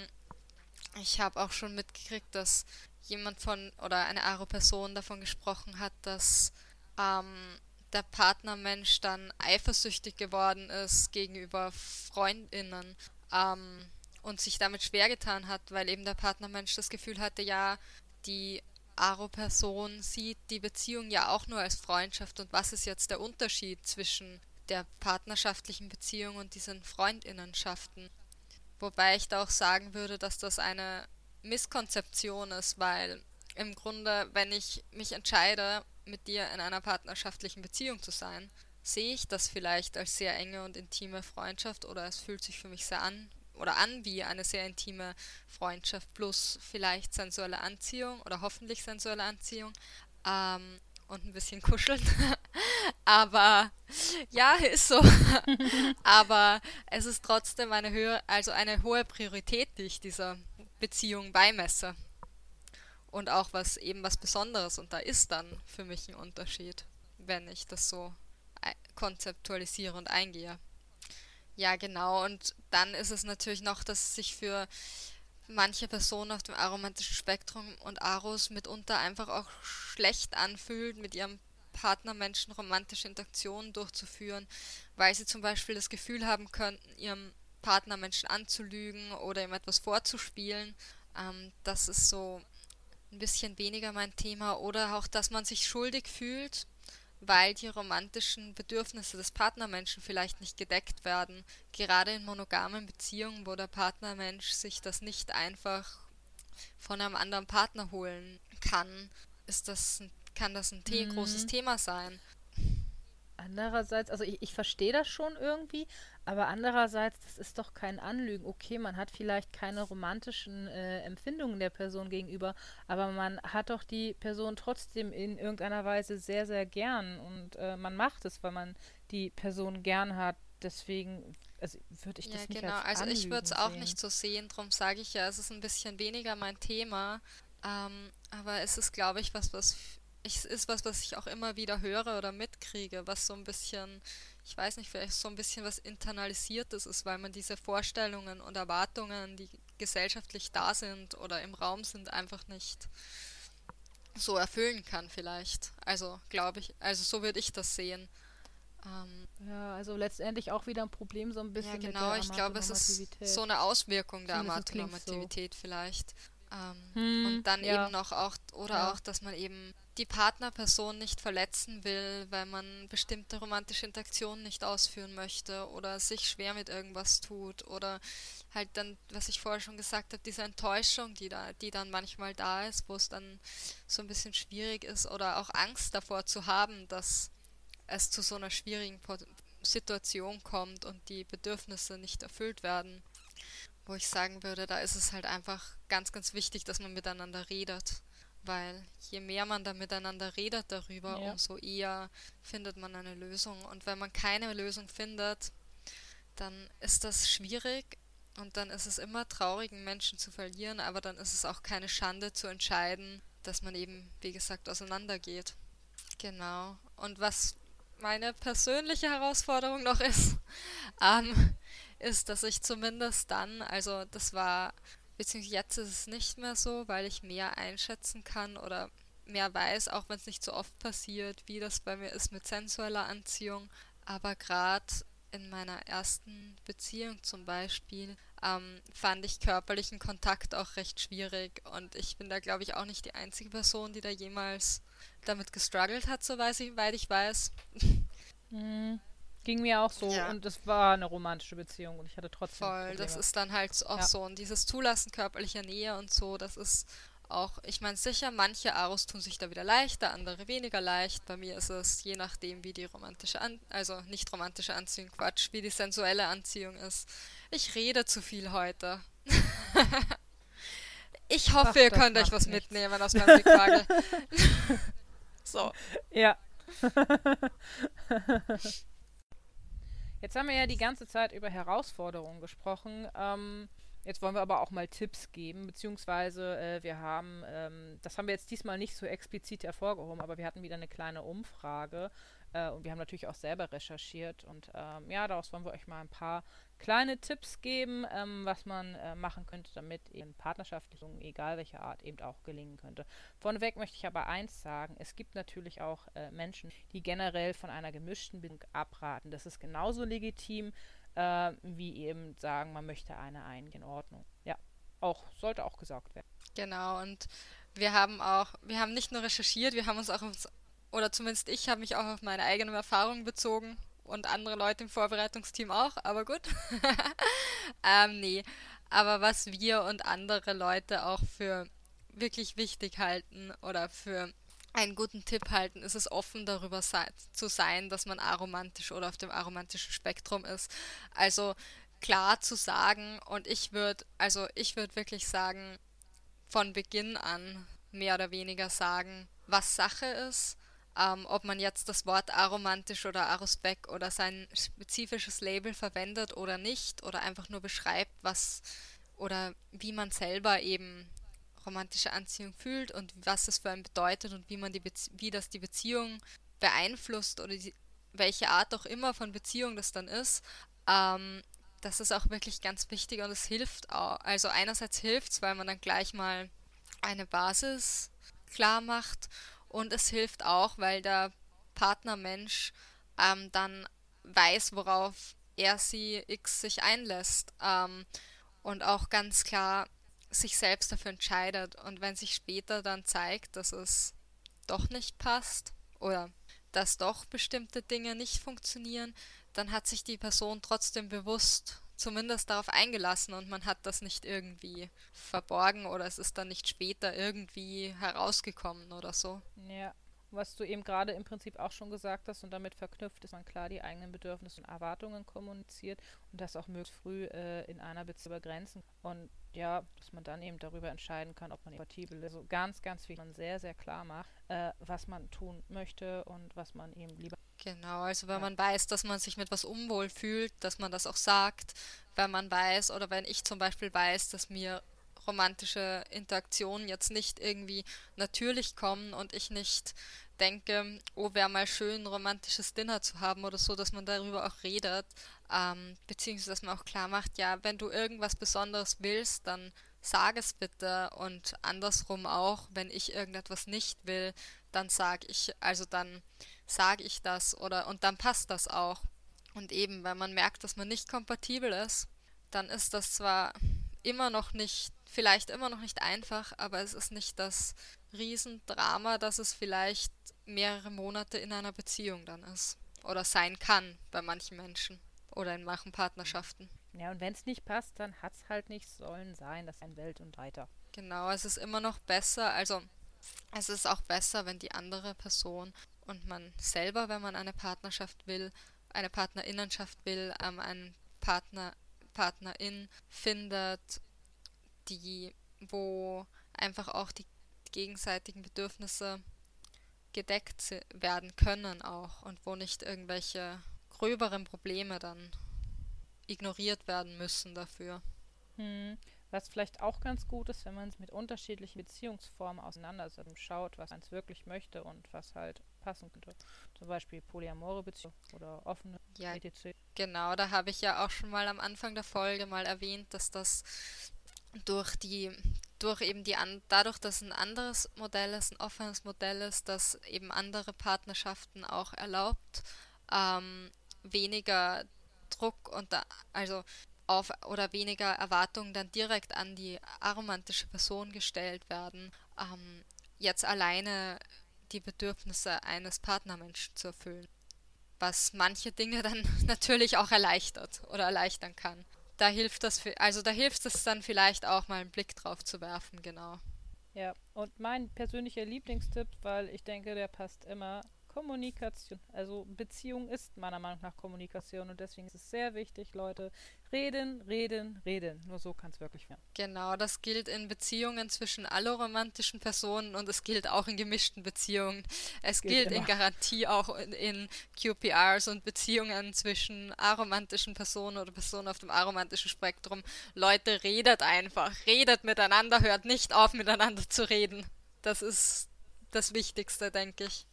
ich habe auch schon mitgekriegt, dass jemand von oder eine Aro-Person davon gesprochen hat, dass ähm, der Partnermensch dann eifersüchtig geworden ist gegenüber Freundinnen ähm, und sich damit schwer getan hat, weil eben der Partnermensch das Gefühl hatte, ja, die Aro-Person sieht die Beziehung ja auch nur als Freundschaft und was ist jetzt der Unterschied zwischen der partnerschaftlichen Beziehung und diesen Freundinnenschaften. Wobei ich da auch sagen würde, dass das eine Misskonzeption ist, weil im Grunde, wenn ich mich entscheide, mit dir in einer partnerschaftlichen Beziehung zu sein, sehe ich das vielleicht als sehr enge und intime Freundschaft oder es fühlt sich für mich sehr an oder an wie eine sehr intime Freundschaft plus vielleicht sensuelle Anziehung oder hoffentlich sensuelle Anziehung ähm, und ein bisschen kuscheln. Aber ja, ist so. Aber es ist trotzdem eine höhere, also eine hohe Priorität, die ich dieser Beziehung beimesse. Und auch was eben was Besonderes. Und da ist dann für mich ein Unterschied, wenn ich das so konzeptualisiere und eingehe. Ja, genau. Und dann ist es natürlich noch, dass sich für manche Personen auf dem aromantischen Spektrum und Aros mitunter einfach auch schlecht anfühlt, mit ihrem Partnermenschen romantische Interaktionen durchzuführen, weil sie zum Beispiel das Gefühl haben könnten, ihrem Partnermenschen anzulügen oder ihm etwas vorzuspielen. Ähm, das ist so ein bisschen weniger mein Thema. Oder auch, dass man sich schuldig fühlt, weil die romantischen Bedürfnisse des Partnermenschen vielleicht nicht gedeckt werden. Gerade in monogamen Beziehungen, wo der Partnermensch sich das nicht einfach von einem anderen Partner holen kann, ist das, kann das ein mhm. großes Thema sein. Andererseits, also ich, ich verstehe das schon irgendwie, aber andererseits, das ist doch kein Anlügen. Okay, man hat vielleicht keine romantischen äh, Empfindungen der Person gegenüber, aber man hat doch die Person trotzdem in irgendeiner Weise sehr, sehr gern und äh, man macht es, weil man die Person gern hat. Deswegen also würde ich das ja, nicht genau. als Also ich würde es auch nicht so sehen, darum sage ich ja, es ist ein bisschen weniger mein Thema. Ähm, aber es ist, glaube ich, was, was ich, ist was, was ich auch immer wieder höre oder mitkriege, was so ein bisschen, ich weiß nicht, vielleicht so ein bisschen was internalisiertes ist, weil man diese Vorstellungen und Erwartungen, die gesellschaftlich da sind oder im Raum sind, einfach nicht so erfüllen kann vielleicht. Also glaube ich, also so würde ich das sehen. Ähm, ja, also letztendlich auch wieder ein Problem so ein bisschen. Ja, genau, ich glaube, es ist so eine Auswirkung der Amatonormativität so. vielleicht. Ähm, hm, und dann ja. eben noch auch, oder ja. auch, dass man eben die Partnerperson nicht verletzen will, weil man bestimmte romantische Interaktionen nicht ausführen möchte oder sich schwer mit irgendwas tut oder halt dann, was ich vorher schon gesagt habe, diese Enttäuschung, die da, die dann manchmal da ist, wo es dann so ein bisschen schwierig ist oder auch Angst davor zu haben, dass es zu so einer schwierigen Situation kommt und die Bedürfnisse nicht erfüllt werden. Wo ich sagen würde, da ist es halt einfach ganz, ganz wichtig, dass man miteinander redet weil je mehr man da miteinander redet darüber, ja. umso eher findet man eine Lösung. Und wenn man keine Lösung findet, dann ist das schwierig und dann ist es immer traurig, einen Menschen zu verlieren, aber dann ist es auch keine Schande zu entscheiden, dass man eben, wie gesagt, auseinandergeht. Genau. Und was meine persönliche Herausforderung noch ist, ähm, ist, dass ich zumindest dann, also das war Beziehungsweise jetzt ist es nicht mehr so, weil ich mehr einschätzen kann oder mehr weiß, auch wenn es nicht so oft passiert, wie das bei mir ist mit sensueller Anziehung. Aber gerade in meiner ersten Beziehung zum Beispiel ähm, fand ich körperlichen Kontakt auch recht schwierig und ich bin da glaube ich auch nicht die einzige Person, die da jemals damit gestruggelt hat, soweit ich, ich weiß. Mhm. Ging mir auch so ja. und es war eine romantische Beziehung und ich hatte trotzdem. Voll, Probleme. das ist dann halt auch ja. so. Und dieses Zulassen körperlicher Nähe und so, das ist auch, ich meine sicher, manche Aros tun sich da wieder leichter, andere weniger leicht. Bei mir ist es je nachdem, wie die romantische, An also nicht romantische Anziehung, Quatsch, wie die sensuelle Anziehung ist. Ich rede zu viel heute. ich hoffe, Ach, ihr könnt euch was nichts. mitnehmen aus meinem Rückfrage. so. Ja. Jetzt haben wir ja die ganze Zeit über Herausforderungen gesprochen. Ähm, jetzt wollen wir aber auch mal Tipps geben, beziehungsweise äh, wir haben, ähm, das haben wir jetzt diesmal nicht so explizit hervorgehoben, aber wir hatten wieder eine kleine Umfrage äh, und wir haben natürlich auch selber recherchiert und ähm, ja, daraus wollen wir euch mal ein paar kleine Tipps geben, ähm, was man äh, machen könnte, damit eben Partnerschaftsbeziehungen, egal welcher Art, eben auch gelingen könnte. Vorneweg möchte ich aber eins sagen, es gibt natürlich auch äh, Menschen, die generell von einer gemischten Bindung abraten. Das ist genauso legitim, äh, wie eben sagen, man möchte eine eingehen Ordnung. Ja, auch, sollte auch gesagt werden. Genau, und wir haben auch, wir haben nicht nur recherchiert, wir haben uns auch, oder zumindest ich habe mich auch auf meine eigenen Erfahrungen bezogen und andere Leute im Vorbereitungsteam auch, aber gut. ähm, nee, aber was wir und andere Leute auch für wirklich wichtig halten oder für einen guten Tipp halten, ist es offen darüber sei zu sein, dass man aromantisch oder auf dem aromantischen Spektrum ist. Also klar zu sagen und ich würde, also ich würde wirklich sagen, von Beginn an mehr oder weniger sagen, was Sache ist, ähm, ob man jetzt das Wort aromantisch oder arospec oder sein spezifisches Label verwendet oder nicht oder einfach nur beschreibt, was oder wie man selber eben romantische Anziehung fühlt und was es für einen bedeutet und wie man die Bezie wie das die Beziehung beeinflusst oder die, welche Art auch immer von Beziehung das dann ist, ähm, das ist auch wirklich ganz wichtig und es hilft auch. Also einerseits hilft es, weil man dann gleich mal eine Basis klar macht und es hilft auch, weil der Partnermensch ähm, dann weiß, worauf er sie X sich einlässt ähm, und auch ganz klar sich selbst dafür entscheidet. Und wenn sich später dann zeigt, dass es doch nicht passt oder dass doch bestimmte Dinge nicht funktionieren, dann hat sich die Person trotzdem bewusst zumindest darauf eingelassen und man hat das nicht irgendwie verborgen oder es ist dann nicht später irgendwie herausgekommen oder so. Ja, was du eben gerade im Prinzip auch schon gesagt hast und damit verknüpft ist man klar die eigenen Bedürfnisse und Erwartungen kommuniziert und das auch möglichst früh äh, in einer Beziehung begrenzen und ja, dass man dann eben darüber entscheiden kann, ob man kompatibel ist. Also ganz, ganz viel man sehr, sehr klar macht, äh, was man tun möchte und was man eben lieber. Genau, also wenn ja. man weiß, dass man sich mit was unwohl fühlt, dass man das auch sagt, wenn man weiß oder wenn ich zum Beispiel weiß, dass mir romantische Interaktionen jetzt nicht irgendwie natürlich kommen und ich nicht denke, oh, wäre mal schön, ein romantisches Dinner zu haben oder so, dass man darüber auch redet, ähm, beziehungsweise dass man auch klar macht, ja, wenn du irgendwas Besonderes willst, dann sag es bitte und andersrum auch, wenn ich irgendetwas nicht will, dann sag ich, also dann sage ich das oder und dann passt das auch. Und eben, wenn man merkt, dass man nicht kompatibel ist, dann ist das zwar immer noch nicht, vielleicht immer noch nicht einfach, aber es ist nicht das Riesendrama, dass es vielleicht mehrere Monate in einer Beziehung dann ist. Oder sein kann bei manchen Menschen oder in manchen Partnerschaften. Ja, und wenn es nicht passt, dann hat es halt nicht sollen sein. Das ist ein Welt und weiter. Genau, es ist immer noch besser, also es ist auch besser, wenn die andere Person und man selber, wenn man eine Partnerschaft will, eine Partnerinnenschaft will, ähm, einen Partner Partnerin findet, die, wo einfach auch die gegenseitigen Bedürfnisse gedeckt werden können auch und wo nicht irgendwelche gröberen Probleme dann ignoriert werden müssen dafür. Hm. Was vielleicht auch ganz gut ist, wenn man sich mit unterschiedlichen Beziehungsformen auseinandersetzt und schaut, was man wirklich möchte und was halt passen könnte. Zum Beispiel polyamore Beziehung oder offene ja, etc. Genau, da habe ich ja auch schon mal am Anfang der Folge mal erwähnt, dass das durch die durch eben die an, dadurch, dass ein anderes Modell ist, ein offenes Modell ist, das eben andere Partnerschaften auch erlaubt, ähm, weniger Druck und da, also auf oder weniger Erwartungen dann direkt an die aromantische Person gestellt werden, ähm, jetzt alleine die Bedürfnisse eines Partnermenschen zu erfüllen. Was manche Dinge dann natürlich auch erleichtert oder erleichtern kann. Da hilft das, also da hilft es dann vielleicht auch mal einen Blick drauf zu werfen, genau. Ja, und mein persönlicher Lieblingstipp, weil ich denke, der passt immer, Kommunikation. Also Beziehung ist meiner Meinung nach Kommunikation und deswegen ist es sehr wichtig, Leute, reden, reden, reden. Nur so kann es wirklich werden. Genau, das gilt in Beziehungen zwischen alloromantischen Personen und es gilt auch in gemischten Beziehungen. Es gilt, gilt in Garantie auch in, in, QPRs und Beziehungen zwischen aromantischen Personen oder Personen auf dem aromantischen Spektrum. Leute, redet einfach, redet miteinander, hört nicht auf miteinander zu reden. Das ist das Wichtigste, denke ich.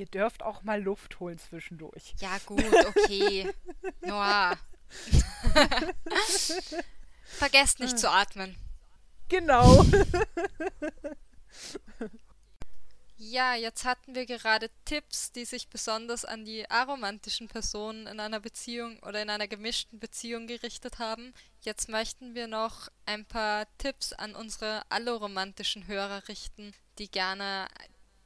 Ihr dürft auch mal Luft holen zwischendurch. Ja, gut, okay. Noah. Vergesst nicht zu atmen. Genau. ja, jetzt hatten wir gerade Tipps, die sich besonders an die aromantischen Personen in einer Beziehung oder in einer gemischten Beziehung gerichtet haben. Jetzt möchten wir noch ein paar Tipps an unsere alloromantischen Hörer richten, die gerne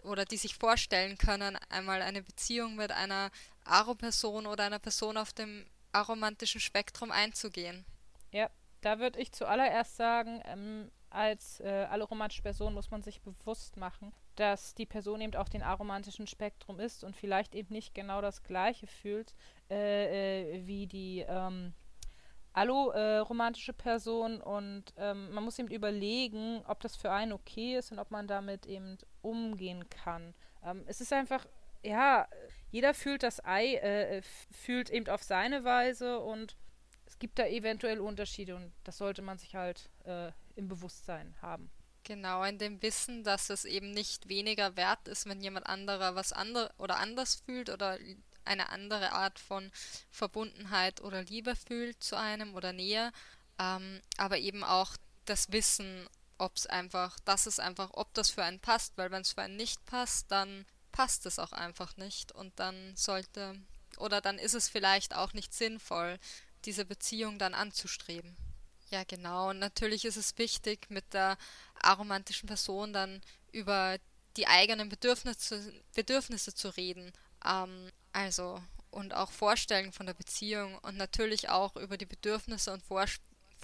oder die sich vorstellen können, einmal eine Beziehung mit einer Aro-Person oder einer Person auf dem aromantischen Spektrum einzugehen. Ja, da würde ich zuallererst sagen, ähm, als äh, aromantische Person muss man sich bewusst machen, dass die Person eben auch den aromantischen Spektrum ist und vielleicht eben nicht genau das gleiche fühlt äh, äh, wie die ähm, allo-romantische äh, Person und ähm, man muss eben überlegen, ob das für einen okay ist und ob man damit eben umgehen kann. Ähm, es ist einfach, ja, jeder fühlt das Ei, äh, fühlt eben auf seine Weise und es gibt da eventuell Unterschiede und das sollte man sich halt äh, im Bewusstsein haben. Genau, in dem Wissen, dass es eben nicht weniger wert ist, wenn jemand anderer was andere oder anders fühlt oder eine andere Art von Verbundenheit oder Liebe fühlt zu einem oder Nähe, ähm, aber eben auch das Wissen, ob es einfach, dass es einfach, ob das für einen passt, weil wenn es für einen nicht passt, dann passt es auch einfach nicht und dann sollte oder dann ist es vielleicht auch nicht sinnvoll, diese Beziehung dann anzustreben. Ja, genau. Und natürlich ist es wichtig, mit der aromantischen Person dann über die eigenen Bedürfnisse, Bedürfnisse zu reden. Ähm, also, und auch Vorstellungen von der Beziehung und natürlich auch über die Bedürfnisse und Vor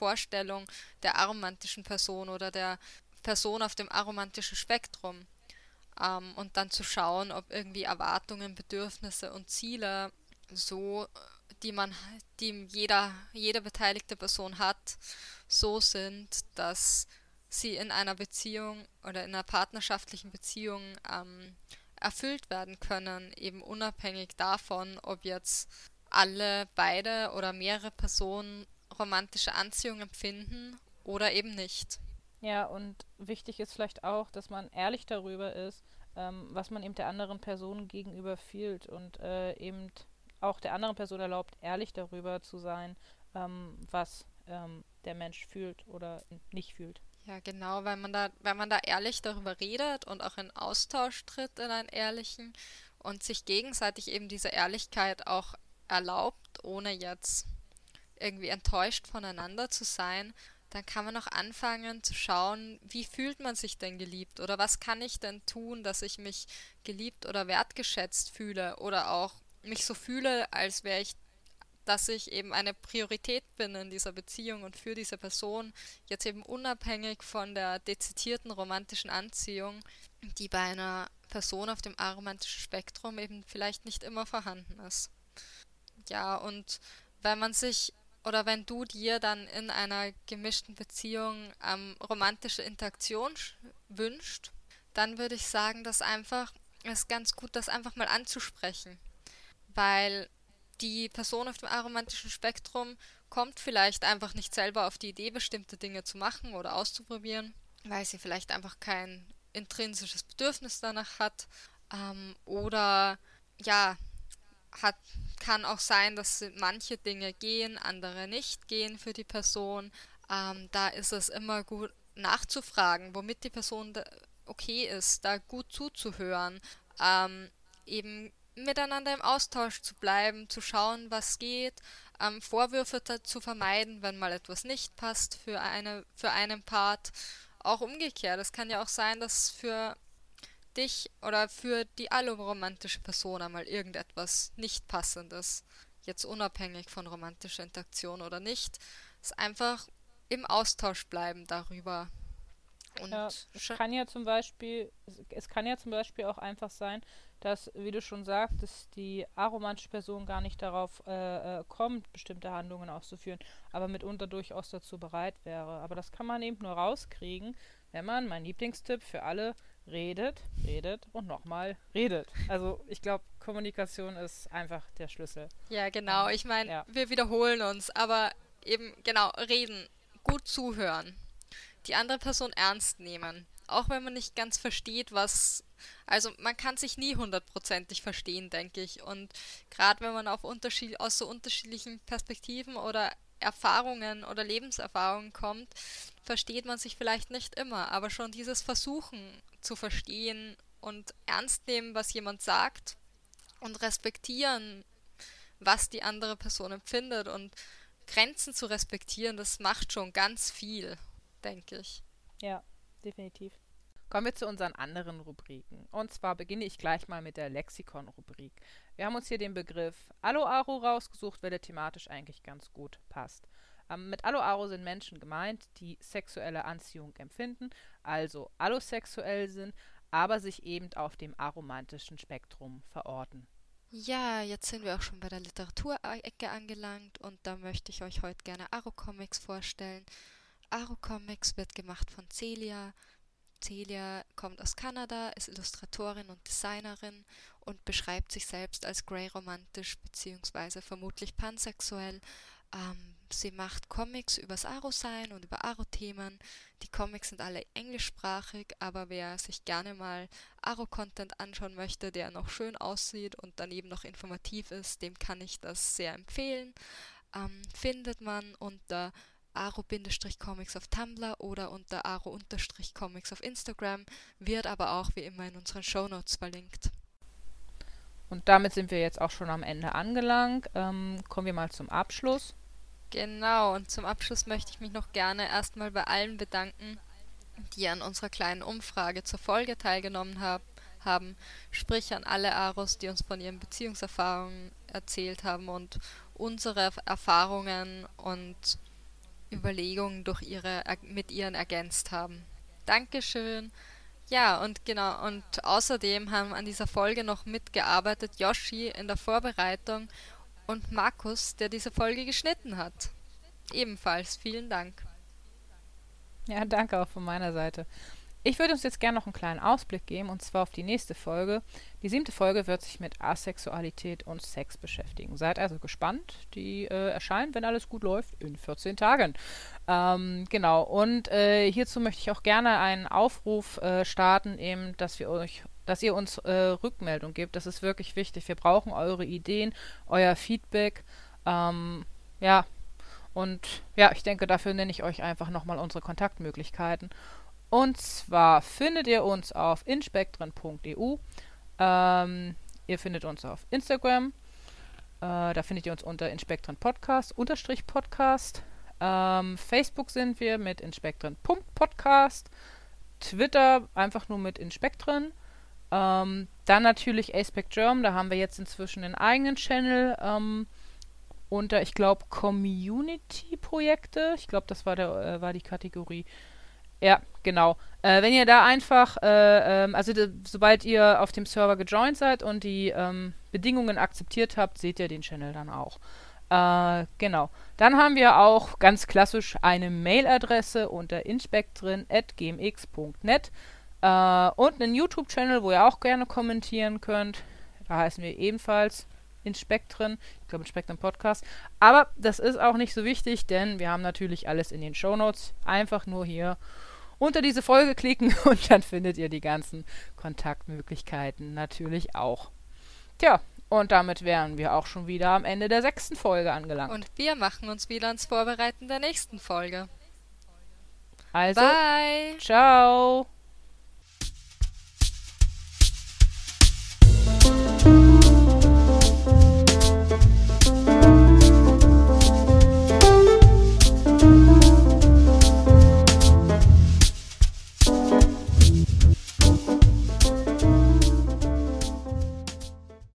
Vorstellungen der aromantischen Person oder der Person auf dem aromantischen Spektrum. Ähm, und dann zu schauen, ob irgendwie Erwartungen, Bedürfnisse und Ziele so die man, die jeder, jede beteiligte Person hat, so sind, dass sie in einer Beziehung oder in einer partnerschaftlichen Beziehung ähm, erfüllt werden können, eben unabhängig davon, ob jetzt alle, beide oder mehrere Personen romantische Anziehung empfinden oder eben nicht. Ja, und wichtig ist vielleicht auch, dass man ehrlich darüber ist, ähm, was man eben der anderen Person gegenüber fühlt und äh, eben auch der anderen Person erlaubt, ehrlich darüber zu sein, ähm, was ähm, der Mensch fühlt oder nicht fühlt. Ja, genau, weil man da, wenn man da ehrlich darüber redet und auch in Austausch tritt in einen ehrlichen und sich gegenseitig eben diese Ehrlichkeit auch erlaubt, ohne jetzt irgendwie enttäuscht voneinander zu sein, dann kann man auch anfangen zu schauen, wie fühlt man sich denn geliebt? Oder was kann ich denn tun, dass ich mich geliebt oder wertgeschätzt fühle? Oder auch mich so fühle, als wäre ich, dass ich eben eine Priorität bin in dieser Beziehung und für diese Person, jetzt eben unabhängig von der dezidierten romantischen Anziehung, die bei einer Person auf dem aromantischen Spektrum eben vielleicht nicht immer vorhanden ist. Ja, und wenn man sich oder wenn du dir dann in einer gemischten Beziehung ähm, romantische Interaktion wünscht, dann würde ich sagen, dass einfach es ganz gut, das einfach mal anzusprechen weil die Person auf dem aromantischen Spektrum kommt vielleicht einfach nicht selber auf die Idee, bestimmte Dinge zu machen oder auszuprobieren, weil sie vielleicht einfach kein intrinsisches Bedürfnis danach hat. Ähm, oder ja, hat, kann auch sein, dass manche Dinge gehen, andere nicht gehen für die Person. Ähm, da ist es immer gut nachzufragen, womit die Person okay ist, da gut zuzuhören. Ähm, eben miteinander im Austausch zu bleiben, zu schauen, was geht, ähm, Vorwürfe zu vermeiden, wenn mal etwas nicht passt für, eine, für einen Part. Auch umgekehrt, es kann ja auch sein, dass für dich oder für die allumromantische Person einmal irgendetwas nicht passendes, jetzt unabhängig von romantischer Interaktion oder nicht, es einfach im Austausch bleiben darüber. Und ja, es kann ja zum Beispiel, es kann ja zum Beispiel auch einfach sein, dass, wie du schon sagtest, die aromantische Person gar nicht darauf äh, äh, kommt, bestimmte Handlungen auszuführen, aber mitunter durchaus dazu bereit wäre. Aber das kann man eben nur rauskriegen, wenn man, mein Lieblingstipp für alle, redet, redet und nochmal redet. Also ich glaube, Kommunikation ist einfach der Schlüssel. Ja, genau. Ich meine, ja. wir wiederholen uns, aber eben genau, reden, gut zuhören, die andere Person ernst nehmen. Auch wenn man nicht ganz versteht, was also man kann sich nie hundertprozentig verstehen, denke ich. Und gerade wenn man auf Unterschied aus so unterschiedlichen Perspektiven oder Erfahrungen oder Lebenserfahrungen kommt, versteht man sich vielleicht nicht immer. Aber schon dieses Versuchen zu verstehen und ernst nehmen, was jemand sagt und respektieren, was die andere Person empfindet und Grenzen zu respektieren, das macht schon ganz viel, denke ich. Ja, definitiv. Kommen wir zu unseren anderen Rubriken. Und zwar beginne ich gleich mal mit der Lexikon-Rubrik. Wir haben uns hier den Begriff Aloaro rausgesucht, weil der thematisch eigentlich ganz gut passt. Ähm, mit Aloaro sind Menschen gemeint, die sexuelle Anziehung empfinden, also allosexuell sind, aber sich eben auf dem aromantischen Spektrum verorten. Ja, jetzt sind wir auch schon bei der Literaturecke angelangt und da möchte ich euch heute gerne Aro Comics vorstellen. Aro Comics wird gemacht von Celia. Celia kommt aus Kanada, ist Illustratorin und Designerin und beschreibt sich selbst als grey romantisch bzw. vermutlich pansexuell. Ähm, sie macht Comics übers Aro-Sein und über Aro-Themen. Die Comics sind alle englischsprachig, aber wer sich gerne mal Aro-Content anschauen möchte, der noch schön aussieht und daneben noch informativ ist, dem kann ich das sehr empfehlen. Ähm, findet man unter aro-comics auf Tumblr oder unter aro-comics auf Instagram, wird aber auch wie immer in unseren Shownotes verlinkt. Und damit sind wir jetzt auch schon am Ende angelangt. Ähm, kommen wir mal zum Abschluss. Genau, und zum Abschluss möchte ich mich noch gerne erstmal bei allen bedanken, die an unserer kleinen Umfrage zur Folge teilgenommen hab, haben, sprich an alle Aros, die uns von ihren Beziehungserfahrungen erzählt haben und unsere Erfahrungen und Überlegungen durch ihre, mit ihren ergänzt haben. Dankeschön. Ja, und genau, und außerdem haben an dieser Folge noch mitgearbeitet Yoshi in der Vorbereitung und Markus, der diese Folge geschnitten hat. Ebenfalls vielen Dank. Ja, danke auch von meiner Seite. Ich würde uns jetzt gerne noch einen kleinen Ausblick geben, und zwar auf die nächste Folge. Die siebte Folge wird sich mit Asexualität und Sex beschäftigen. Seid also gespannt. Die äh, erscheint, wenn alles gut läuft, in 14 Tagen. Ähm, genau, und äh, hierzu möchte ich auch gerne einen Aufruf äh, starten, eben, dass wir euch dass ihr uns äh, Rückmeldung gebt. Das ist wirklich wichtig. Wir brauchen eure Ideen, euer Feedback. Ähm, ja, und ja, ich denke, dafür nenne ich euch einfach nochmal unsere Kontaktmöglichkeiten. Und zwar findet ihr uns auf inspektren.eu. Ähm, ihr findet uns auf Instagram. Äh, da findet ihr uns unter Inspektren Podcast, unterstrich Podcast. Ähm, Facebook sind wir mit inspektren.podcast. Twitter einfach nur mit Inspektren. Ähm, dann natürlich Aspect Germ, da haben wir jetzt inzwischen einen eigenen Channel ähm, unter, ich glaube, Community-Projekte. Ich glaube, das war, der, äh, war die Kategorie. Ja, genau. Äh, wenn ihr da einfach, äh, ähm, also sobald ihr auf dem Server gejoint seid und die ähm, Bedingungen akzeptiert habt, seht ihr den Channel dann auch. Äh, genau. Dann haben wir auch ganz klassisch eine Mailadresse unter inspectrin.gmx.net äh, und einen YouTube-Channel, wo ihr auch gerne kommentieren könnt. Da heißen wir ebenfalls Inspektren. Ich glaube, Inspektren Podcast. Aber das ist auch nicht so wichtig, denn wir haben natürlich alles in den Shownotes. Einfach nur hier unter diese Folge klicken und dann findet ihr die ganzen Kontaktmöglichkeiten natürlich auch. Tja, und damit wären wir auch schon wieder am Ende der sechsten Folge angelangt. Und wir machen uns wieder ans Vorbereiten der nächsten Folge. Also, Bye. ciao.